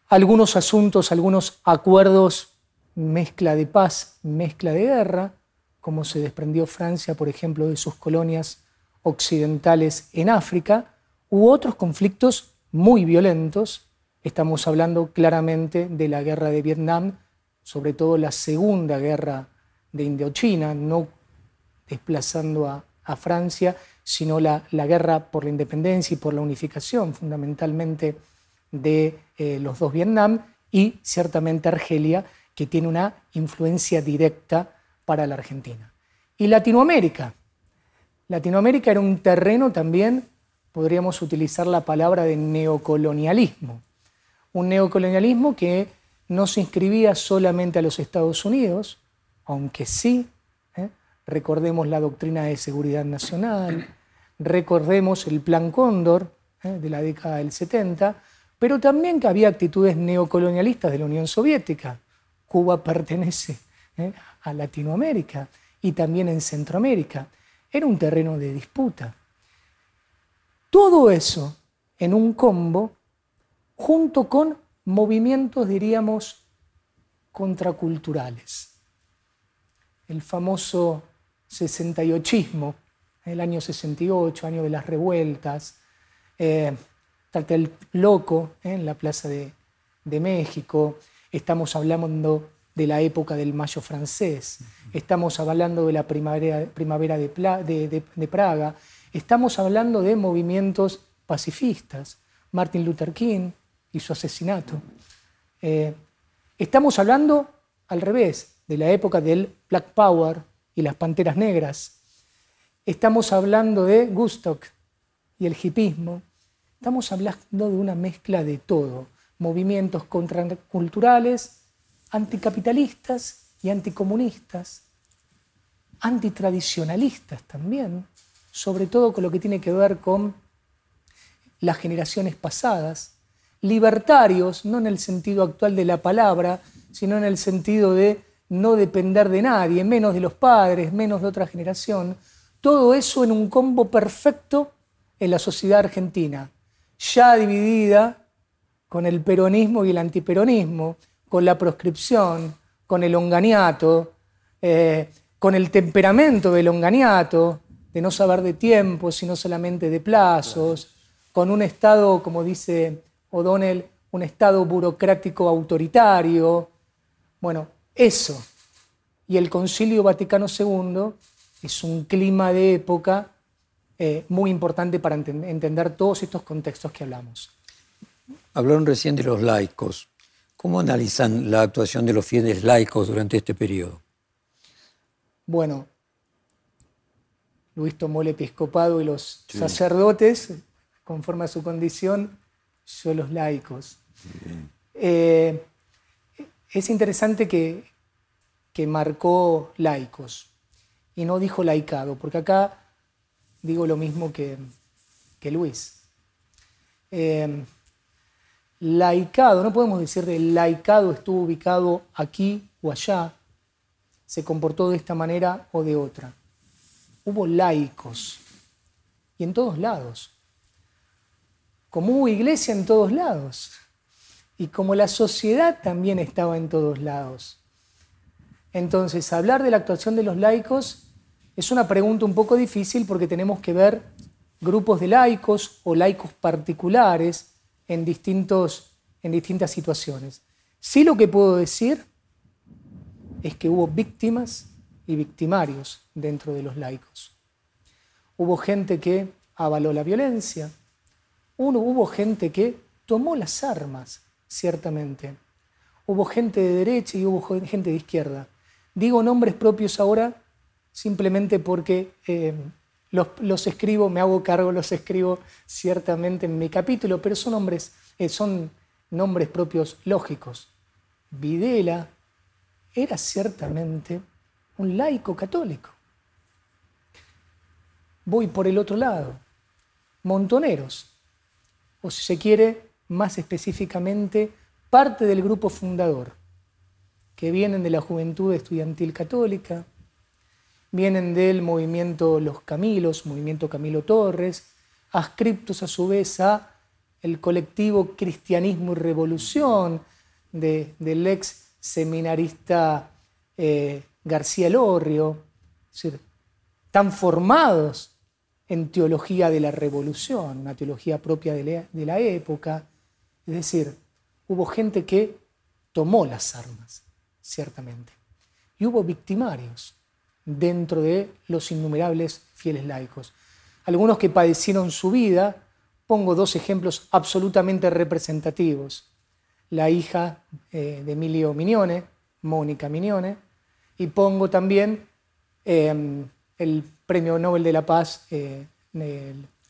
Algunos asuntos, algunos acuerdos, mezcla de paz, mezcla de guerra, como se desprendió Francia, por ejemplo, de sus colonias occidentales en África, u otros conflictos muy violentos. Estamos hablando claramente de la guerra de Vietnam, sobre todo la segunda guerra de Indochina, no desplazando a, Francia, sino la, guerra por la independencia y por la unificación fundamentalmente de eh, los dos Vietnam y ciertamente Argelia, que tiene una influencia directa para la Argentina. Y Latinoamérica, Latinoamérica era un terreno también, podríamos utilizar la palabra de neocolonialismo. Un neocolonialismo que no se inscribía solamente a los Estados Unidos, aunque sí, ¿eh? recordemos la doctrina de seguridad nacional, recordemos el Plan Cóndor ¿eh? de la década del 70, pero también que había actitudes neocolonialistas de la Unión Soviética. Cuba pertenece ¿eh? a Latinoamérica y también en Centroamérica. Era un terreno de disputa. Todo eso en un combo junto con movimientos, diríamos, contraculturales. El famoso 68ismo, el año 68, año de las revueltas, eh, el loco eh, en la Plaza de México, estamos hablando de la época del Mayo francés, estamos hablando de la primavera, primavera de, Praga, estamos hablando de movimientos pacifistas, Martin Luther King y su asesinato. Eh, estamos hablando al revés, de la época del Black Power y las Panteras Negras. Estamos hablando de Gustock y el hipismo. Estamos hablando de una mezcla de todo, movimientos contraculturales, anticapitalistas y anticomunistas, antitradicionalistas también, sobre todo con lo que tiene que ver con las generaciones pasadas, libertarios, no en el sentido actual de la palabra, sino en el sentido de no depender de nadie, menos de los padres, menos de otra generación, todo eso en un combo perfecto en la sociedad argentina, ya dividida con el peronismo y el antiperonismo, con la proscripción, con el onganiato, eh, con el temperamento del onganiato, de no saber de tiempo, sino solamente de plazos, con un Estado, como dice O'Donnell, un Estado burocrático autoritario. Bueno, eso. Y el Concilio Vaticano II es un clima de época eh, muy importante para entender todos estos contextos que hablamos.
Hablaron recién de los laicos. ¿Cómo analizan la actuación de los fieles laicos durante este periodo?
Bueno, Luis tomó el episcopado y los sacerdotes, conforme a su condición, yo los laicos. Eh, es interesante que, que marcó laicos y no dijo laicado, porque acá digo lo mismo que, que Luis. Eh, laicado, no podemos decir de laicado estuvo ubicado aquí o allá, se comportó de esta manera o de otra. Hubo laicos, y en todos lados. como hubo iglesia en todos lados y como la sociedad también estaba en todos lados. Entonces, hablar de la actuación de los laicos es una pregunta un poco difícil porque tenemos que ver grupos de laicos o laicos particulares en, distintos, en distintas situaciones. Sí lo que puedo decir es que hubo víctimas y victimarios dentro de los laicos. Hubo gente que avaló la violencia, uno, hubo gente que tomó las armas, ciertamente. Hubo gente de derecha y hubo gente de izquierda. Digo nombres propios ahora simplemente porque eh, los, escribo, me hago cargo, los escribo ciertamente en mi capítulo, pero son nombres, eh, son nombres propios lógicos. Videla era ciertamente un laico católico. Voy por el otro lado. Montoneros, o si se quiere, más específicamente, parte del grupo fundador, que vienen de la Juventud Estudiantil Católica, vienen del movimiento Los Camilos, movimiento Camilo Torres, ascriptos a su vez a el colectivo Cristianismo y Revolución del ex seminarista eh, García Lorrio, es decir, tan formados en teología de la revolución, una teología propia de la época. Es decir, hubo gente que tomó las armas, ciertamente, y hubo victimarios dentro de los innumerables fieles laicos. Algunos que padecieron su vida, pongo dos ejemplos absolutamente representativos. La hija eh, de Emilio Mignone, Mónica Mignone, y pongo también em, el Premio Nobel de la Paz eh,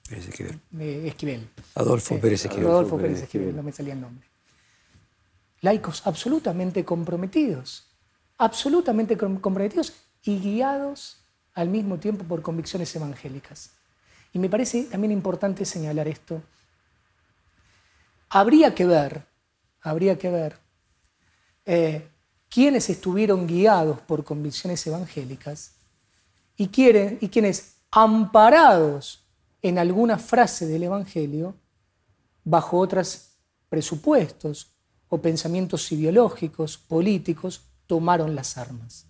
Esquivel.
Adolfo
eh,
Pérez Esquivel.
Adolfo Pérez Esquivel, no me salía el nombre. Laicos absolutamente comprometidos, absolutamente comprometidos y guiados al mismo tiempo por convicciones evangélicas. Y me parece también importante señalar esto. Habría que ver, habría que ver eh, estuvieron guiados por convicciones evangélicas y, y quienes, amparados en alguna frase del Evangelio, bajo otros presupuestos o pensamientos ideológicos, políticos, tomaron las armas.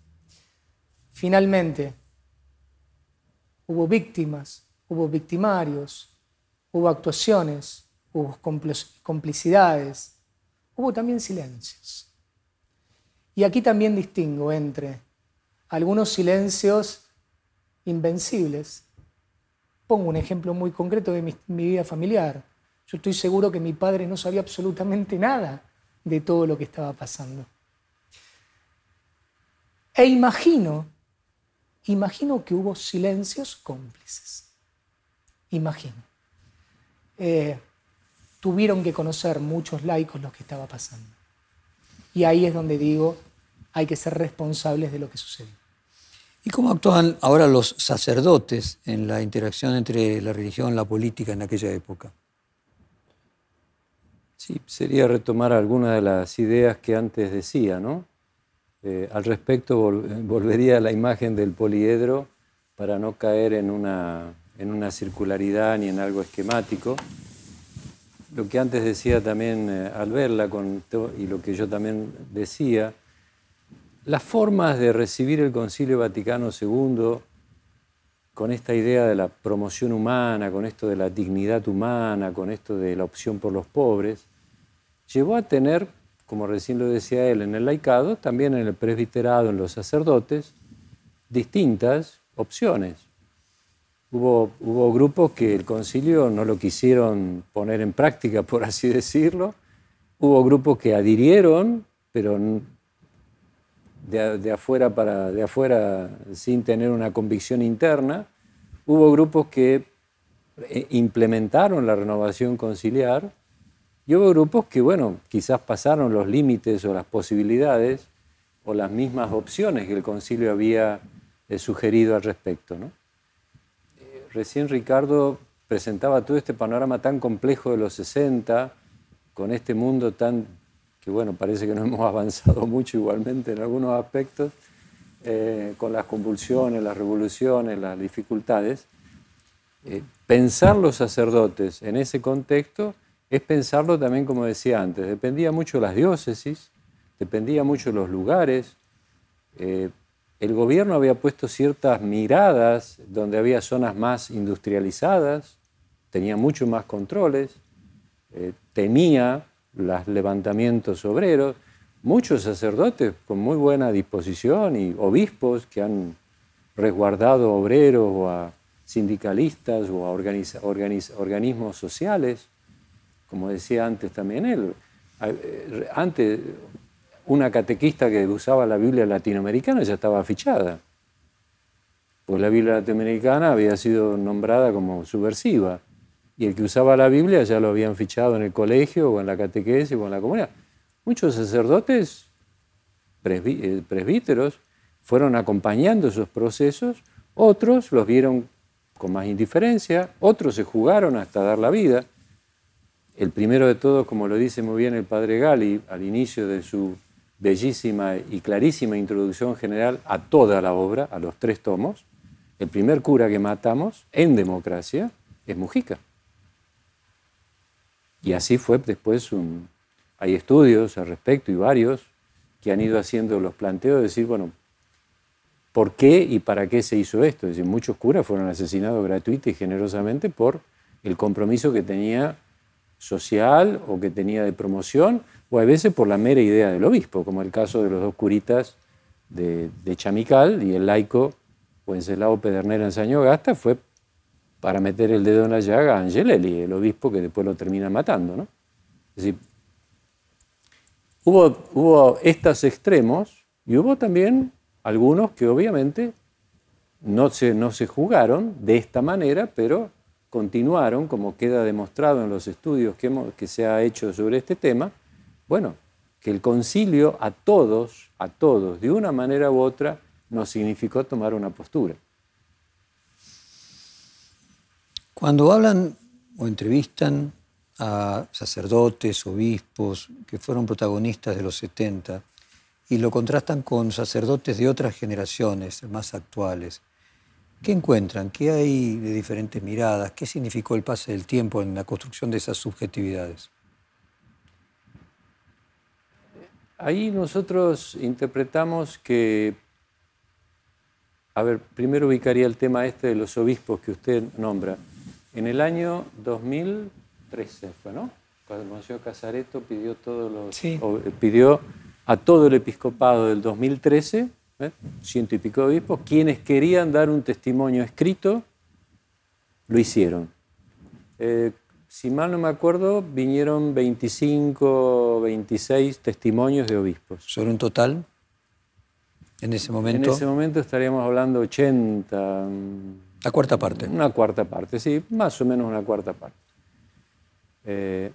Finalmente, hubo víctimas, hubo victimarios, hubo actuaciones, hubo complicidades, hubo también silencios. Y aquí también distingo entre algunos silencios invencibles. Pongo un ejemplo muy concreto de mi, vida familiar. Yo estoy seguro que mi padre no sabía absolutamente nada de todo lo que estaba pasando. E imagino imagino que hubo silencios cómplices. Imagino. Eh, tuvieron que conocer muchos laicos lo que estaba pasando. Y ahí es donde digo, hay que ser responsables de lo que sucedió.
¿Y cómo actúan ahora los sacerdotes en la interacción entre la religión y la política en aquella época?
Sí, sería retomar algunas de las ideas que antes decía, ¿no? Eh, al respecto, volvería a la imagen del poliedro para no caer en una, en una circularidad ni en algo esquemático. Lo que antes decía también eh, al verla y lo que yo también decía, las formas de recibir el Concilio Vaticano II con esta idea de la promoción humana, con esto de la dignidad humana, con esto de la opción por los pobres, llevó a tener como recién lo decía él, en el laicado, también en el presbiterado, en los sacerdotes, distintas opciones. Hubo, grupos que el concilio no lo quisieron poner en práctica, por así decirlo. Hubo grupos que adhirieron, pero de, afuera para de afuera sin tener una convicción interna. Hubo grupos que eh, implementaron la renovación conciliar y hubo grupos que, bueno, quizás pasaron los límites o las posibilidades o las mismas opciones que el concilio había eh, sugerido al respecto. Eh, recién Ricardo presentaba todo este panorama tan complejo de los 60, con este mundo tan, que bueno, parece que no hemos avanzado mucho igualmente en algunos aspectos, eh, con las convulsiones, las revoluciones, las dificultades. pensar los sacerdotes en ese contexto es pensarlo también, como decía antes, dependía mucho de las diócesis, dependía mucho de los lugares. Eh, el gobierno había puesto ciertas miradas donde había zonas más industrializadas, tenía mucho más controles, eh, temía los levantamientos obreros. Muchos sacerdotes con muy buena disposición y obispos que han resguardado obreros o a sindicalistas o a organismos sociales, como decía antes también él. Eh, antes, una catequista que usaba la Biblia latinoamericana ya estaba fichada, pues la Biblia latinoamericana había sido nombrada como subversiva, y el que usaba la Biblia ya lo habían fichado en el colegio o en la catequesis o en la comunidad. Muchos sacerdotes, eh, presbíteros, fueron acompañando esos procesos, otros los vieron con más indiferencia, otros se jugaron hasta dar la vida. El primero de todos, como lo dice muy bien el padre Gali al inicio de su bellísima y clarísima introducción general a toda la obra, a los tres tomos, el primer cura que matamos en democracia es Mujica. Y así fue después. Hay estudios al respecto y varios que han ido haciendo los planteos de decir, bueno, ¿por qué y para qué se hizo esto? Es decir, muchos curas fueron asesinados gratuitamente y generosamente por el compromiso que tenía social o que tenía de promoción o a veces por la mera idea del obispo, como el caso de los dos curitas de, Chamical y el laico Wenceslao Pedernera en Sañogasta fue para meter el dedo en la llaga a Angelelli, el obispo que después lo termina matando. ¿no? Es decir, hubo, hubo estos extremos y hubo también algunos que obviamente no se, no se jugaron de esta manera, pero continuaron, como queda demostrado en los estudios que, se ha hecho sobre este tema, bueno, que el concilio a todos, a todos, de una manera u otra, nos significó tomar una postura.
Cuando hablan o entrevistan a sacerdotes, obispos, que fueron protagonistas de los 70, y lo contrastan con sacerdotes de otras generaciones más actuales, ¿qué encuentran? ¿Qué hay de diferentes miradas? ¿Qué significó el pase del tiempo en la construcción de esas subjetividades?
Ahí nosotros interpretamos que, a ver, primero ubicaría el tema este de los obispos que usted nombra. En el año 2013 fue, ¿no? Cuando el Monseñor Casareto pidió, todos los, eh, pidió a todo el episcopado del 2013, ¿eh? ciento y pico de obispos, quienes querían dar un testimonio escrito, lo hicieron. Eh, si mal no me acuerdo, vinieron 25, 26 testimonios de obispos.
¿Sobre un total? En ese momento.
En ese momento estaríamos hablando 80.
La cuarta parte.
Una cuarta parte, sí, más o menos una cuarta parte. Eh,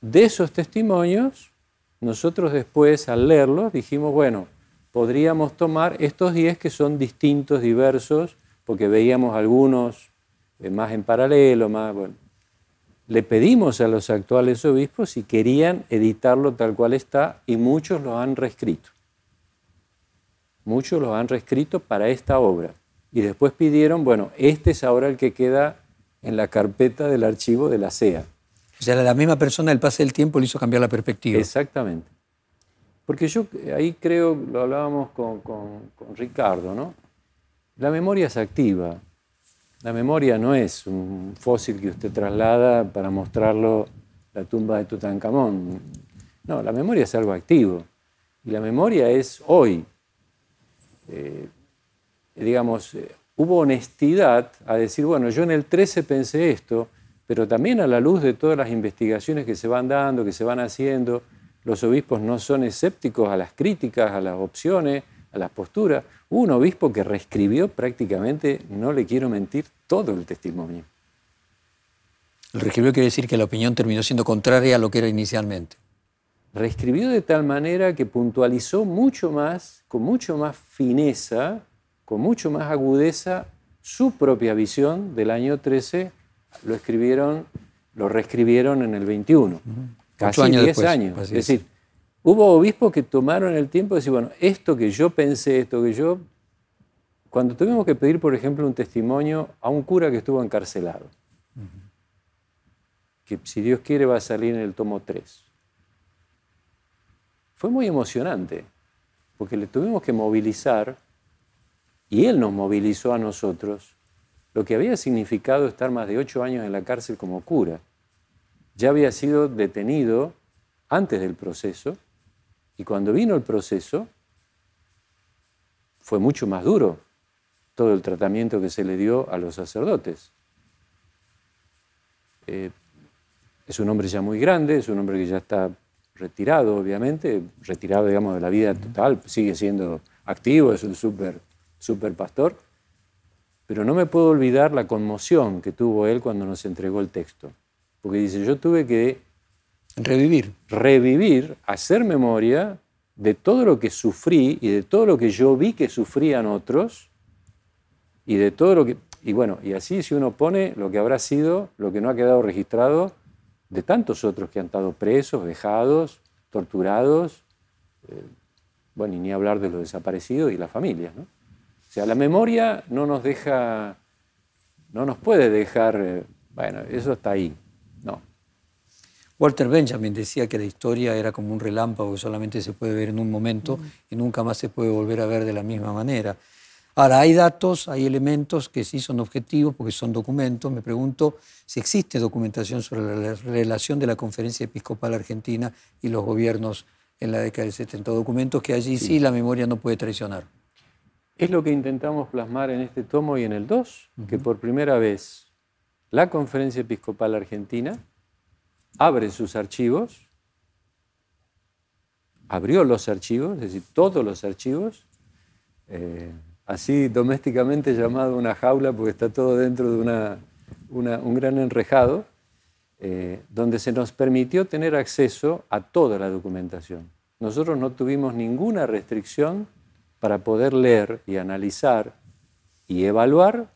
de esos testimonios, nosotros después al leerlos dijimos, bueno, podríamos tomar estos 10 que son distintos, diversos, porque veíamos algunos eh, más en paralelo, más, bueno, le pedimos a los actuales obispos si querían editarlo tal cual está y muchos lo han reescrito. Muchos lo han reescrito para esta obra. Y después pidieron, bueno, este es ahora el que queda en la carpeta del archivo de la CEA.
O sea, la misma persona, el pase del tiempo, le hizo cambiar la perspectiva.
Exactamente. Porque yo ahí creo, lo hablábamos con, Ricardo, ¿no? La memoria es activa. La memoria no es un fósil que usted traslada para mostrarlo la tumba de Tutankamón. No, la memoria es algo activo. Y la memoria es hoy. Eh, digamos, eh, hubo honestidad a decir, bueno, yo en el 13 pensé esto, pero también a la luz de todas las investigaciones que se van dando, que se van haciendo, los obispos no son escépticos a las críticas, a las opciones, a las posturas. Hubo un obispo que reescribió prácticamente, no le quiero mentir, todo el testimonio.
El reescribió quiere decir que la opinión terminó siendo contraria a lo que era inicialmente.
Reescribió de tal manera que puntualizó mucho más, con mucho más fineza, con mucho más agudeza, su propia visión del año 13, lo escribieron, lo reescribieron en el 21, casi 10 años. Es decir, Hubo obispos que tomaron el tiempo de decir, bueno, esto que yo pensé, esto que yo cuando tuvimos que pedir, por ejemplo, un testimonio a un cura que estuvo encarcelado, que si Dios quiere va a salir en el tomo 3. Fue muy emocionante, porque le tuvimos que movilizar, y Él nos movilizó a nosotros, lo que había significado estar más de ocho años en la cárcel como cura. Ya había sido detenido antes del proceso, y cuando vino el proceso, fue mucho más duro todo el tratamiento que se le dio a los sacerdotes. Eh, es un hombre ya muy grande, es un hombre que ya está retirado, obviamente, retirado, digamos, de la vida total, sigue siendo activo, es un super pastor, pero no me puedo olvidar la conmoción que tuvo él cuando nos entregó el texto, porque dice, yo tuve que
revivir,
revivir, hacer memoria de todo lo que sufrí y de todo lo que yo vi que sufrían otros y de todo lo que... Y bueno, y así si uno pone lo que habrá sido, lo que no ha quedado registrado de tantos otros que han estado presos, vejados, torturados, eh, bueno, y ni hablar de los desaparecidos y las familias, ¿no? O sea, la memoria no nos deja, no nos puede dejar, eh, bueno, eso está ahí, no.
Walter Benjamin decía que la historia era como un relámpago que solamente se puede ver en un momento y nunca más se puede volver a ver de la misma manera. Ahora, hay datos, hay elementos que sí son objetivos porque son documentos. Me pregunto si existe documentación sobre la relación de la Conferencia Episcopal Argentina y los gobiernos en la década del 70. Documentos que allí sí, la memoria no puede traicionar.
Es lo que intentamos plasmar en este tomo y en el 2, que por primera vez la Conferencia Episcopal Argentina abre sus archivos, abrió los archivos, es decir, todos los archivos, eh, así domésticamente llamado una jaula, porque está todo dentro de un gran enrejado, eh, donde se nos permitió tener acceso a toda la documentación. Nosotros no tuvimos ninguna restricción para poder leer y analizar y evaluar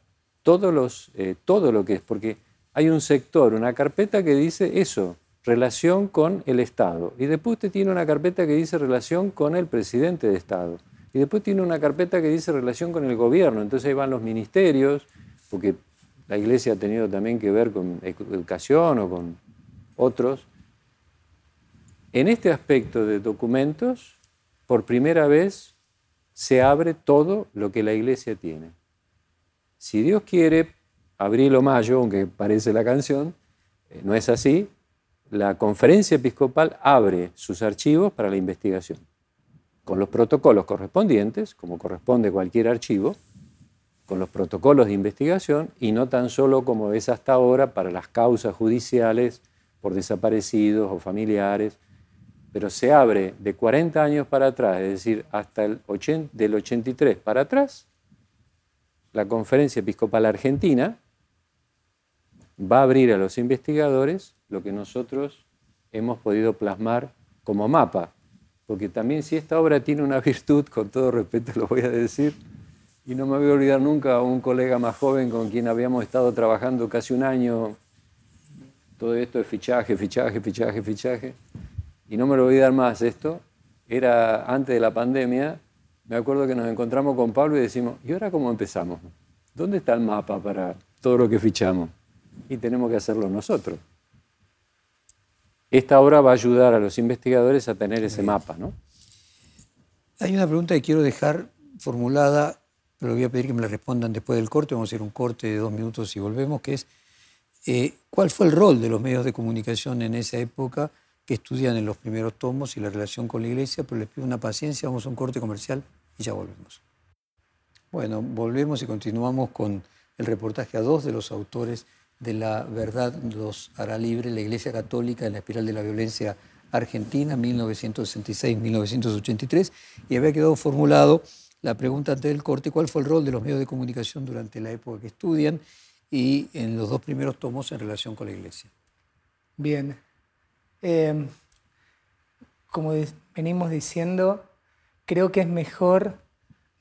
todos los, eh, todo lo que es, porque hay un sector, una carpeta que dice eso, relación con el Estado, y después usted tiene una carpeta que dice relación con el presidente de Estado. Y después tiene una carpeta que dice relación con el gobierno, entonces ahí van los ministerios, porque la iglesia ha tenido también que ver con educación o con otros. En este aspecto de documentos, por primera vez se abre todo lo que la iglesia tiene. Si Dios quiere, abril o mayo, aunque parece la canción, eh, no es así, la conferencia episcopal abre sus archivos para la investigación. Con los protocolos correspondientes, como corresponde cualquier archivo, con los protocolos de investigación y no tan solo como es hasta ahora para las causas judiciales por desaparecidos o familiares, pero se abre de 40 años para atrás, es decir, hasta el del 83 para atrás, la Conferencia Episcopal Argentina va a abrir a los investigadores lo que nosotros hemos podido plasmar como mapa. Porque también si esta obra tiene una virtud, con todo respeto lo voy a decir, y no me voy a olvidar nunca a un colega más joven con quien habíamos estado trabajando casi un año, todo esto de fichaje, fichaje, fichaje, fichaje, y no me lo voy a olvidar más esto, era antes de la pandemia, me acuerdo que nos encontramos con Pablo y decimos, ¿y ahora cómo empezamos? ¿Dónde está el mapa para todo lo que fichamos? Y tenemos que hacerlo nosotros. Esta obra va a ayudar a los investigadores a tener ese mapa, ¿no?
Hay una pregunta que quiero dejar formulada, pero voy a pedir que me la respondan después del corte. Vamos a hacer un corte de dos minutos y volvemos, que es eh, ¿cuál fue el rol de los medios de comunicación en esa época que estudian en los primeros tomos y la relación con la iglesia? Pero les pido una paciencia, vamos a un corte comercial y ya volvemos. Bueno, volvemos y continuamos con el reportaje a dos de los autores de la verdad los hará libre la Iglesia Católica en la espiral de la violencia argentina, 1966-1983, y había quedado formulado la pregunta antes del corte, ¿cuál fue el rol de los medios de comunicación durante la época que estudian y en los dos primeros tomos en relación con la Iglesia?
Bien. Eh, como venimos diciendo, creo que es mejor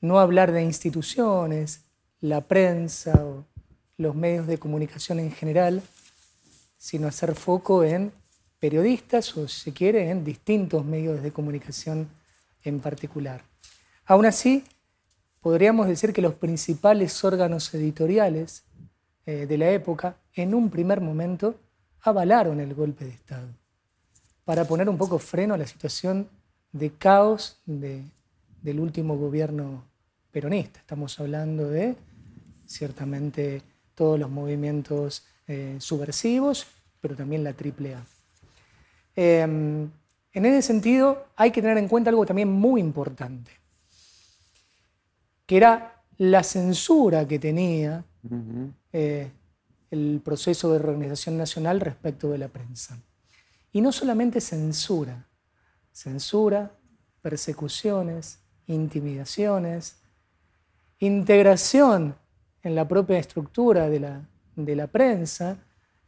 no hablar de instituciones, la prensa o los medios de comunicación en general, sino hacer foco en periodistas o, si quiere, en distintos medios de comunicación en particular. Aún así, podríamos decir que los principales órganos editoriales eh, de la época, en un primer momento, avalaron el golpe de Estado para poner un poco freno a la situación de caos del último gobierno peronista. Estamos hablando de, ciertamente, todos los movimientos eh, subversivos, pero también la AAA. Em, en ese sentido, hay que tener en cuenta algo también muy importante, que era la censura que tenía eh, el proceso de reorganización nacional respecto de la prensa. Y no solamente censura, censura, persecuciones, intimidaciones, integración en la propia estructura de la, de la prensa,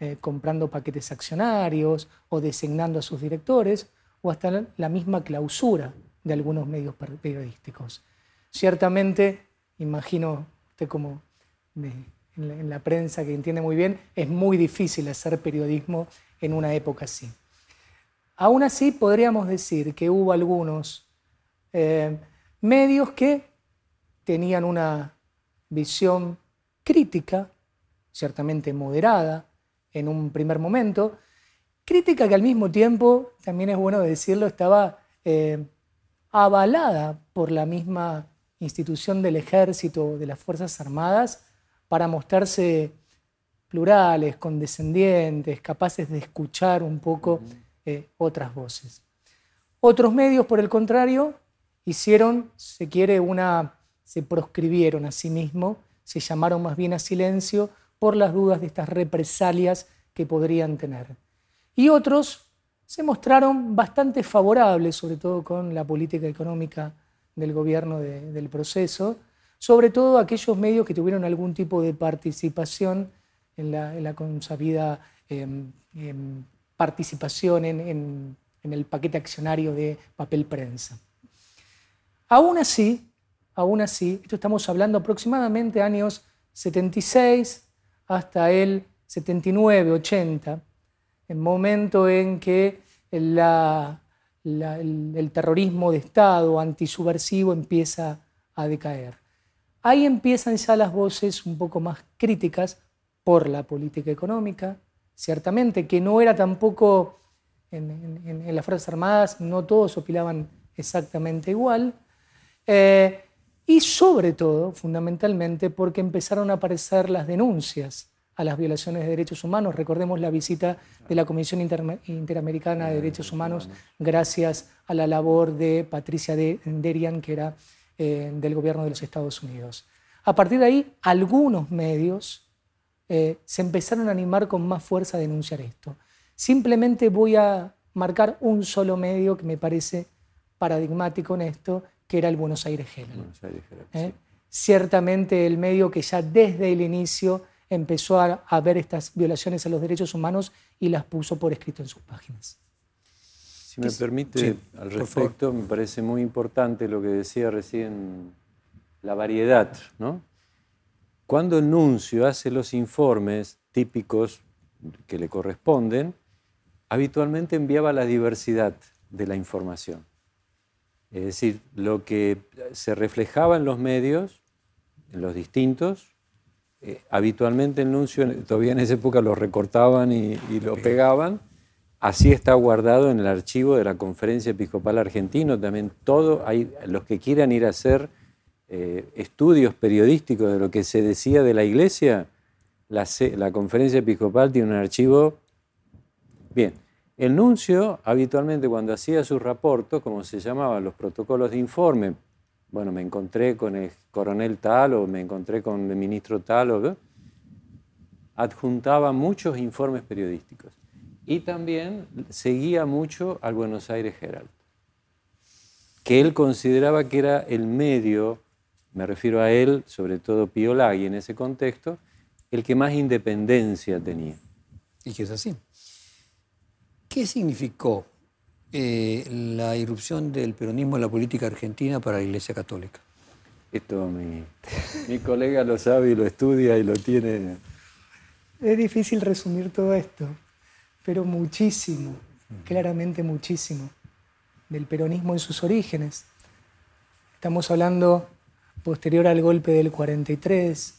eh, comprando paquetes accionarios o designando a sus directores, o hasta la misma clausura de algunos medios periodísticos. Ciertamente, imagino usted como en la prensa que entiende muy bien, es muy difícil hacer periodismo en una época así. Aún así, podríamos decir que hubo algunos eh, medios que tenían una visión crítica, ciertamente moderada en un primer momento, crítica que al mismo tiempo, también es bueno decirlo, estaba eh, avalada por la misma institución del ejército, de las Fuerzas Armadas, para mostrarse plurales, condescendientes, capaces de escuchar un poco eh, otras voces. Otros medios, por el contrario, hicieron, se quiere, una, se proscribieron a sí mismos se llamaron más bien a silencio por las dudas de estas represalias que podrían tener. Y otros se mostraron bastante favorables, sobre todo con la política económica del gobierno del proceso, sobre todo aquellos medios que tuvieron algún tipo de participación en la, consabida em, em, participación en, en el paquete accionario de papel prensa. Aún así, aún así, esto estamos hablando aproximadamente años 76 hasta el 79, 80, el momento en que el, terrorismo de Estado antisubversivo empieza a decaer. Ahí empiezan ya las voces un poco más críticas por la política económica, ciertamente, que no era tampoco en, las Fuerzas Armadas, no todos opilaban exactamente igual. Eh, y sobre todo, fundamentalmente, porque empezaron a aparecer las denuncias a las violaciones de derechos humanos. Recordemos la visita de la Comisión Interamericana de Derechos Humanos gracias a la labor de Patricia Derian, que era eh, del gobierno de los Estados Unidos. A partir de ahí, algunos medios eh, se empezaron a animar con más fuerza a denunciar esto. Simplemente voy a marcar un solo medio que me parece paradigmático en esto, que era el Buenos Aires Herald. ¿Eh? Ciertamente el medio que ya desde el inicio empezó a, ver estas violaciones a los derechos humanos y las puso por escrito en sus páginas.
Si me permite, al respecto, me parece muy importante lo que decía recién, la variedad. ¿no? Cuando el nuncio hace los informes típicos que le corresponden, habitualmente enviaba la diversidad de la información. Es decir, lo que se reflejaba en los medios, en los distintos, eh, habitualmente el nuncio, todavía en esa época lo recortaban y, lo pegaban, así está guardado en el archivo de la Conferencia Episcopal Argentino, también todo, hay, los que quieran ir a hacer eh, estudios periodísticos de lo que se decía de la iglesia, la, la Conferencia Episcopal tiene un archivo, bien, el nuncio, habitualmente cuando hacía sus reportes, como se llamaban los protocolos de informe, bueno, me encontré con el coronel tal o me encontré con el ministro tal, o, adjuntaba muchos informes periodísticos. Y también seguía mucho al Buenos Aires Herald, que él consideraba que era el medio, me refiero a él, sobre todo Pío Lagui en ese contexto, el que más independencia tenía.
Y que es así. ¿Qué significó eh, la irrupción del peronismo en la política argentina para la Iglesia Católica?
Esto mi, mi colega lo sabe y lo estudia y lo tiene.
Es difícil resumir todo esto, pero muchísimo, claramente muchísimo, del peronismo en sus orígenes. Estamos hablando posterior al golpe del 43.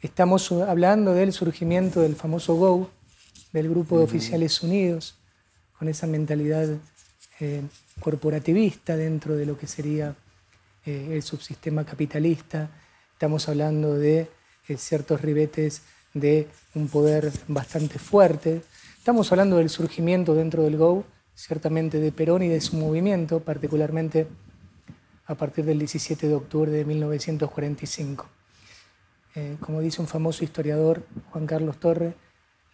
Estamos hablando del surgimiento del famoso GO, del Grupo de Oficiales Unidos, con esa mentalidad eh, corporativista dentro de lo que sería eh, el subsistema capitalista. Estamos hablando de eh, ciertos ribetes de un poder bastante fuerte. Estamos hablando del surgimiento dentro del GO, ciertamente de Perón y de su movimiento, particularmente a partir del 17 de octubre de 1945. como dice un famoso historiador, Juan Carlos Torre,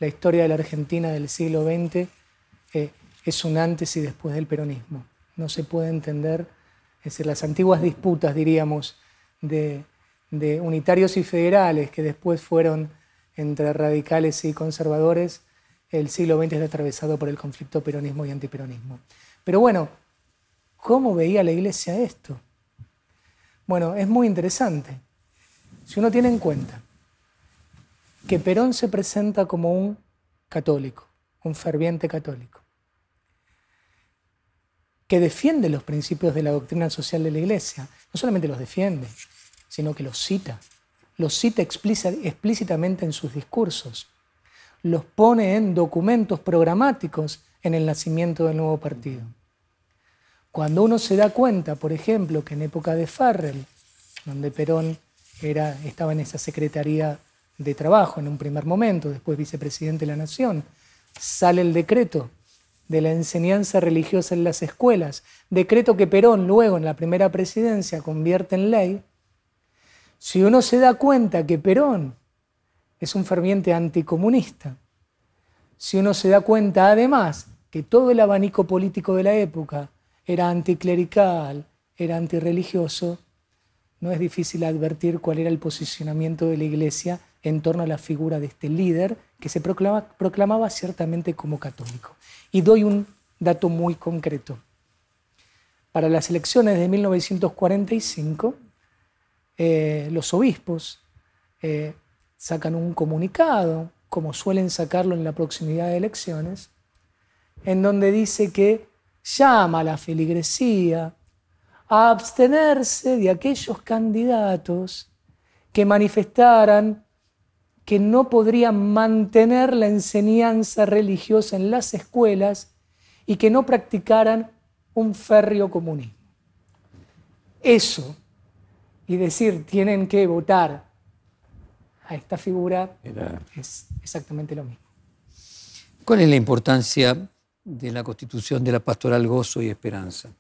la historia de la Argentina del siglo XX es un antes y después del peronismo. No se puede entender, es decir, las antiguas disputas, diríamos, de, unitarios y federales que después fueron entre radicales y conservadores, el siglo XX está atravesado por el conflicto peronismo y antiperonismo. Pero bueno, ¿cómo veía la iglesia esto? Bueno, es muy interesante. Si uno tiene en cuenta que Perón se presenta como un católico, un ferviente católico, que defiende los principios de la doctrina social de la Iglesia. No solamente los defiende, sino que los cita. Los cita explícitamente en sus discursos. Los pone en documentos programáticos en el nacimiento del nuevo partido. Cuando uno se da cuenta, por ejemplo, que en época de Farrell, donde Perón estaba en esa Secretaría de Trabajo en un primer momento, después vicepresidente de la Nación, sale el decreto de la enseñanza religiosa en las escuelas, decreto que Perón luego en la primera presidencia convierte en ley, si uno se da cuenta que Perón es un ferviente anticomunista, si uno se da cuenta además que todo el abanico político de la época era anticlerical, era antirreligioso, no es difícil advertir cuál era el posicionamiento de la Iglesia en torno a la figura de este líder que se proclamaba ciertamente como católico. Y doy un dato muy concreto. Para las elecciones de 1945, eh, los obispos eh, sacan un comunicado, como suelen sacarlo en la proximidad de elecciones, en donde dice que llama a la feligresía a abstenerse de aquellos candidatos que manifestaran que no podrían mantener la enseñanza religiosa en las escuelas y que no practicaran un férreo comunismo. Eso, y decir tienen que votar a esta figura, es exactamente lo mismo.
¿Cuál es la importancia de la constitución de la pastoral Gozo y Esperanza?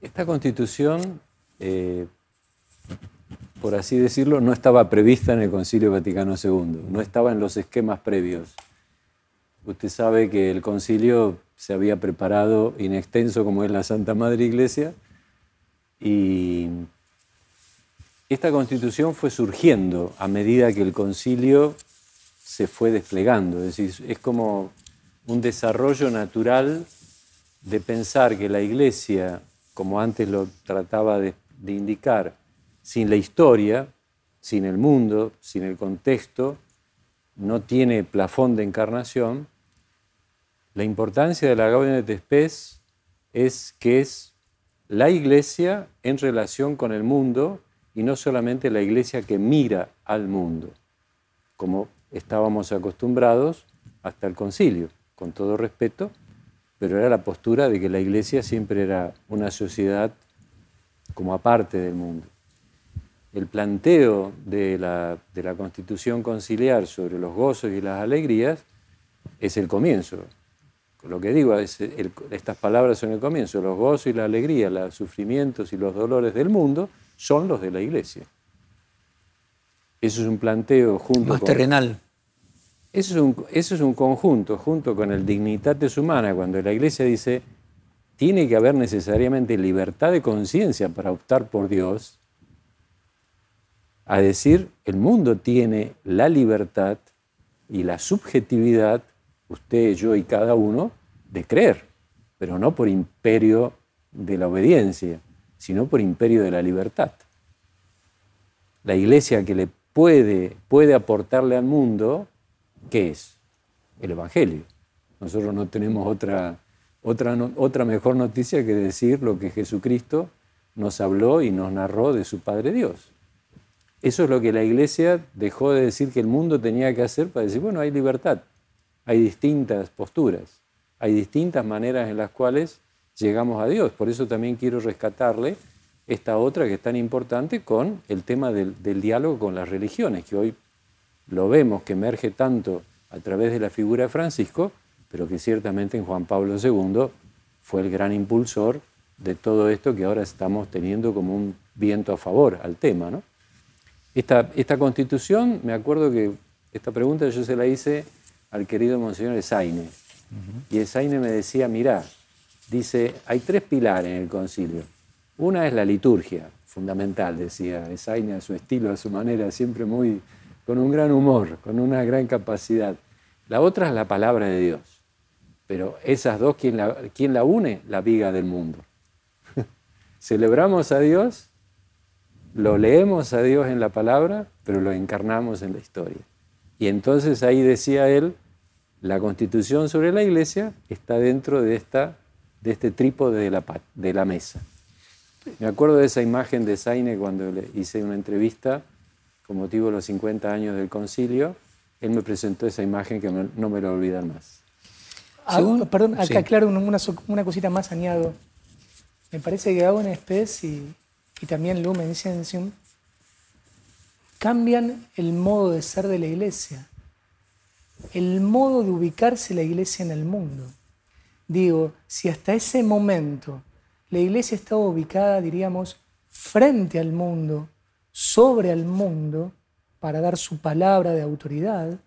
Esta constitución eh, por así decirlo, no estaba prevista en el Concilio Vaticano II, no estaba en los esquemas previos. Usted sabe que el concilio se había preparado in extenso como es la Santa Madre Iglesia y esta constitución fue surgiendo a medida que el concilio se fue desplegando, es decir, es como un desarrollo natural de pensar que la Iglesia, como antes lo trataba de, de indicar, sin la historia, sin el mundo, sin el contexto, no tiene plafón de encarnación, la importancia de la Gaudium et Spes es que es la iglesia en relación con el mundo y no solamente la iglesia que mira al mundo, como estábamos acostumbrados hasta el concilio, con todo respeto, pero era la postura de que la iglesia siempre era una sociedad como aparte del mundo el planteo de la, constitución conciliar sobre los gozos y las alegrías es el comienzo. Lo que digo, es estas palabras son el comienzo. Los gozos y la alegría, los sufrimientos y los dolores del mundo son los de la iglesia. Eso es un planteo junto
Más terrenal.
Eso es, un, eso es un conjunto, junto con el dignitatis humana, cuando la iglesia dice, tiene que haber necesariamente libertad de conciencia para optar por Dios, a decir, el mundo tiene la libertad y la subjetividad, usted, yo y cada uno, de creer, pero no por imperio de la obediencia, sino por imperio de la libertad. La iglesia que le puede, puede aportarle al mundo, ¿qué es? El Evangelio. Nosotros no tenemos otra, otra, otra mejor noticia que decir lo que Jesucristo nos habló y nos narró de su Padre Dios. Eso es lo que la iglesia dejó de decir que el mundo tenía que hacer para decir, bueno, hay libertad, hay distintas posturas, hay distintas maneras en las cuales llegamos a Dios. Por eso también quiero rescatarle esta otra que es tan importante con el tema del, diálogo con las religiones, que hoy lo vemos que emerge tanto a través de la figura de Francisco, pero que ciertamente en Juan Pablo II fue el gran impulsor de todo esto que ahora estamos teniendo como un viento a favor al tema. ¿no? Esta, esta constitución, me acuerdo que esta pregunta yo se la hice al querido Monseñor Esaine. Y Esaine me decía, mirá, dice, hay tres pilares en el concilio. Una es la liturgia, fundamental, decía Esaine a su estilo, a su manera, siempre muy con un gran humor, con una gran capacidad. La otra es la palabra de Dios. Pero esas dos, ¿quién la, quién la une? La viga del mundo. Celebramos a Dios, lo leemos a Dios en la palabra, pero lo encarnamos en la historia. Y entonces ahí decía él, la constitución sobre la iglesia está dentro de, esta, de este trípode de la, de la mesa. Me acuerdo de esa imagen de Saine cuando le hice una entrevista con motivo de los 50 años del concilio. Él me presentó esa imagen que no me la olvidan más.
Ah, perdón, acá claro, una, una, cosita más añado. Me parece que Gaudium Spes y, y también Lumen Gentium cambian el modo de ser de la iglesia, el modo de ubicarse la iglesia en el mundo. Digo, si hasta ese momento la iglesia estaba ubicada, diríamos, frente al mundo, sobre el mundo, para dar su palabra de autoridad,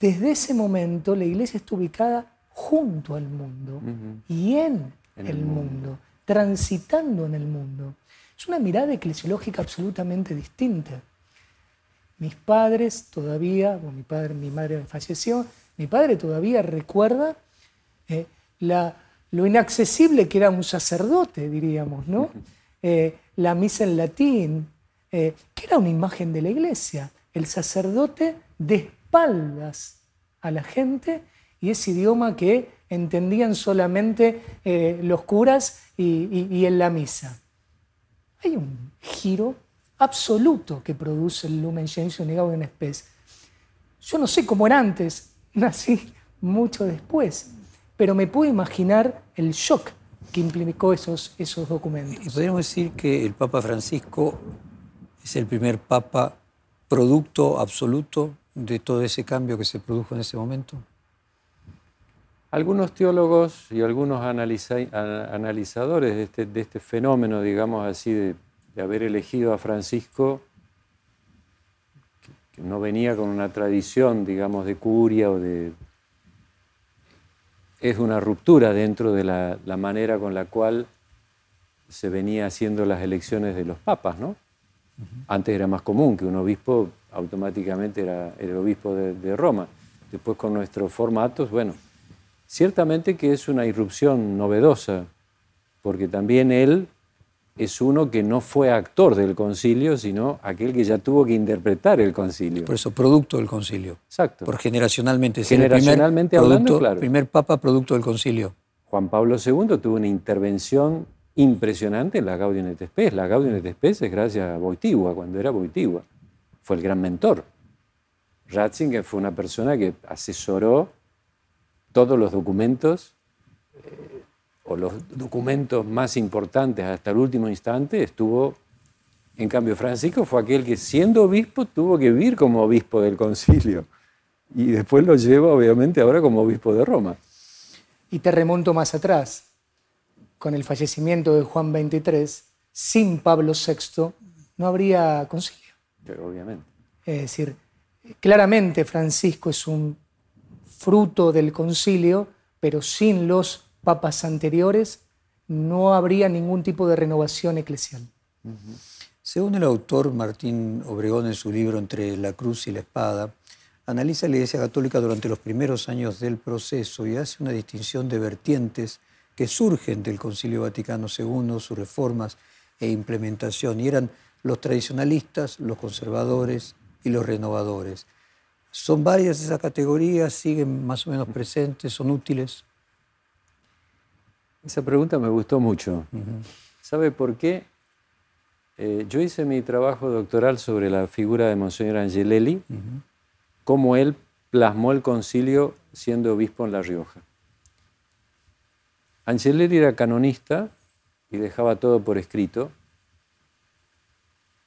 desde ese momento la iglesia está ubicada junto al mundo y en, el, mundo. Transitando en el mundo. Es una mirada eclesiológica absolutamente distinta. Mis padres todavía, mi, padre, mi madre falleció, mi padre todavía recuerda eh, la, lo inaccesible que era un sacerdote, diríamos, ¿no? Eh, la misa en latín, eh, que era una imagen de la iglesia. El sacerdote de espaldas a la gente y ese idioma que entendían solamente eh, los curas y, en la misa. Hay un giro absoluto que produce el Lumen Gentium negado en Spes. Yo no sé cómo era antes, nací mucho después, pero me puedo imaginar el shock que implicó esos, esos documentos.
Y podríamos decir que el Papa Francisco es el primer Papa producto absoluto de todo ese cambio que se produjo en ese momento?
Algunos teólogos y algunos analizadores de este, de este, fenómeno, digamos así, de, haber elegido a Francisco, que, no venía con una tradición, digamos, de curia o de... Es una ruptura dentro de la, la manera con la cual se venía haciendo las elecciones de los papas, ¿no? Antes era más común que un obispo automáticamente era, el obispo de, Roma. Después con nuestros formatos, bueno, ciertamente que es una irrupción novedosa, porque también él es uno que no fue actor del concilio, sino aquel que ya tuvo que interpretar el concilio.
Por eso, producto del concilio.
Exacto.
Por generacionalmente.
Generacionalmente hablando, claro.
primer papa producto del concilio.
Juan Pablo II tuvo una intervención impresionante en la Gaudium et Spes. La Gaudium et Spes es gracias a Boitigua, cuando era Boitigua. Fue el gran mentor. Ratzinger fue una persona que asesoró todos los documentos, eh, o los documentos más importantes hasta el último instante, estuvo, en cambio Francisco fue aquel que siendo obispo tuvo que vivir como obispo del concilio. Y después lo lleva obviamente ahora como obispo de Roma.
Y te remonto más atrás con el fallecimiento de Juan XXIII, sin Pablo VI, no habría concilio.
Pero obviamente.
Es decir, claramente Francisco es un fruto del concilio, pero sin los papas anteriores no habría ningún tipo de renovación eclesial.
Según el autor Martín Obregón en su libro Entre la cruz y la espada, analiza la Iglesia Católica durante los primeros años del proceso y hace una distinción de vertientes que surgen del Concilio Vaticano II, sus reformas e implementación, y eran los tradicionalistas, los conservadores y los renovadores. Son varias esas categorías, siguen más o menos presentes, son útiles.
Esa pregunta me gustó mucho. ¿Sabe por qué? Eh, yo hice mi trabajo doctoral sobre la figura de Monseñor Angelelli, cómo él plasmó el concilio siendo obispo en La Rioja. Angelelli era canonista y dejaba todo por escrito.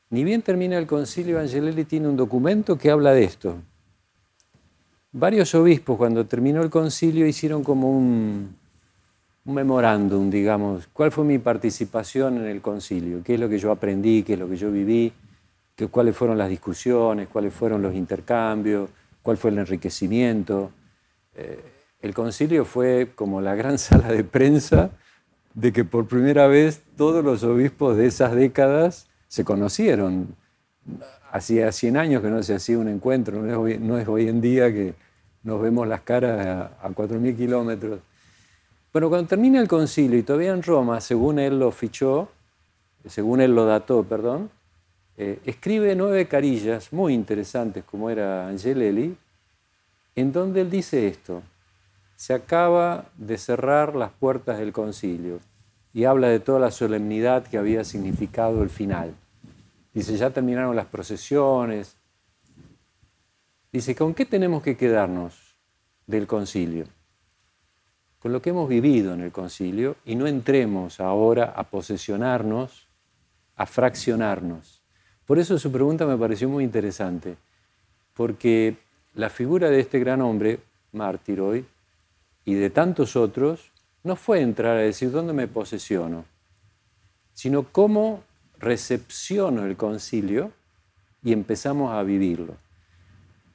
Ni bien termina el concilio, Angelelli tiene un documento que habla de esto. Varios obispos cuando terminó el concilio hicieron como un, memorándum, digamos, cuál fue mi participación en el concilio, qué es lo que yo aprendí, qué es lo que yo viví, qué, cuáles fueron las discusiones, cuáles fueron los intercambios, cuál fue el enriquecimiento. Eh, el concilio fue como la gran sala de prensa de que por primera vez todos los obispos de esas décadas se conocieron. Hacía 100 años que no se hacía un encuentro, no es hoy, en día que nos vemos las caras a, a 4.000 kilómetros. Bueno, cuando termina el concilio y todavía en Roma, según él lo fichó, según él lo dató, perdón, eh, escribe nueve carillas muy interesantes, como era Angelelli, en donde él dice esto, se acaba de cerrar las puertas del concilio y habla de toda la solemnidad que había significado el final. Dice, ya terminaron las procesiones. Dice, ¿con qué tenemos que quedarnos del concilio? Con lo que hemos vivido en el concilio y no entremos ahora a posesionarnos, a fraccionarnos. Por eso su pregunta me pareció muy interesante, porque la figura de este gran hombre, mártir hoy, y de tantos otros, no fue entrar a decir dónde me posesiono, sino cómo recepciono el concilio y empezamos a vivirlo.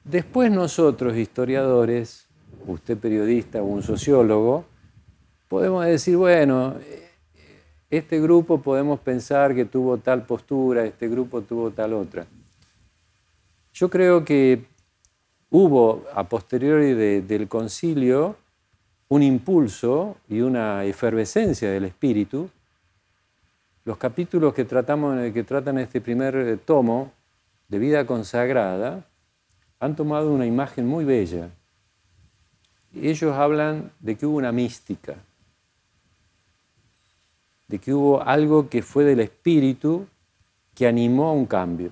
Después nosotros, historiadores, usted periodista o un sociólogo, podemos decir, bueno, este grupo podemos pensar que tuvo tal postura, este grupo tuvo tal otra. Yo creo que hubo a posteriori del concilio un impulso y una efervescencia del espíritu. Los capítulos que, tratamos, que tratan este primer tomo de vida consagrada han tomado una imagen muy bella ellos hablan de que hubo una mística, de que hubo algo que fue del espíritu que animó a un cambio.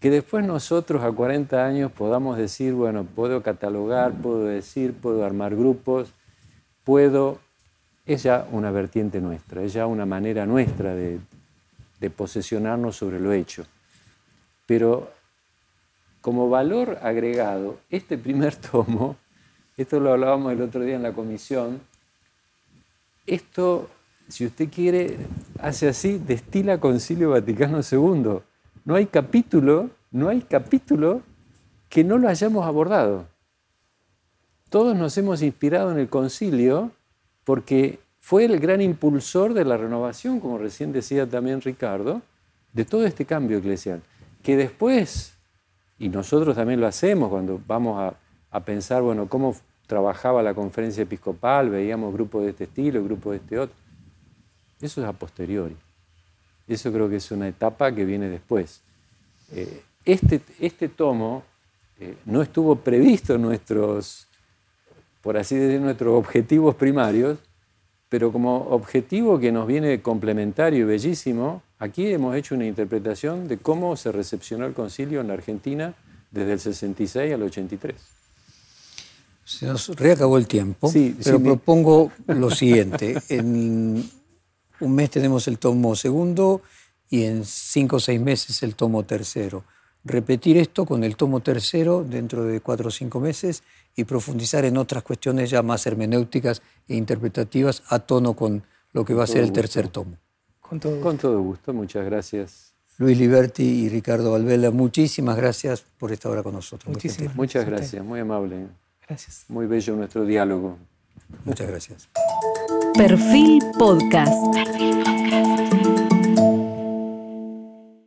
Que después nosotros a 40 años podamos decir, bueno, puedo catalogar, puedo decir, puedo armar grupos, puedo... Es ya una vertiente nuestra, es ya una manera nuestra de, de posesionarnos sobre lo hecho. Pero como valor agregado, este primer tomo esto lo hablábamos el otro día en la comisión. Esto, si usted quiere, hace así, destila Concilio Vaticano II. No hay capítulo, no hay capítulo que no lo hayamos abordado. Todos nos hemos inspirado en el concilio porque fue el gran impulsor de la renovación, como recién decía también Ricardo, de todo este cambio eclesial. Que después, y nosotros también lo hacemos cuando vamos a pensar, bueno, cómo trabajaba la conferencia episcopal, veíamos grupos de este estilo, grupos de este otro. Eso es a posteriori. Eso creo que es una etapa que viene después. Eh, este, este tomo eh, no estuvo previsto en nuestros, por así decir, nuestros objetivos primarios, pero como objetivo que nos viene complementario y bellísimo, aquí hemos hecho una interpretación de cómo se recepcionó el concilio en la Argentina desde el 66 al 83.
Se nos reacabó el tiempo, pero propongo lo siguiente. En un mes tenemos el tomo segundo y en cinco o seis meses el tomo tercero. Repetir esto con el tomo tercero dentro de cuatro o cinco meses y profundizar en otras cuestiones ya más hermenéuticas e interpretativas a tono con lo que va a ser el tercer tomo.
Con todo, con todo gusto, muchas gracias.
Luis Liberti y Ricardo Valvela, muchísimas gracias por estar ahora con nosotros.
Muchísimas Muchas gracias, muy amable.
Gracias.
Muy bello nuestro diálogo.
Muchas gracias.
Perfil Podcast.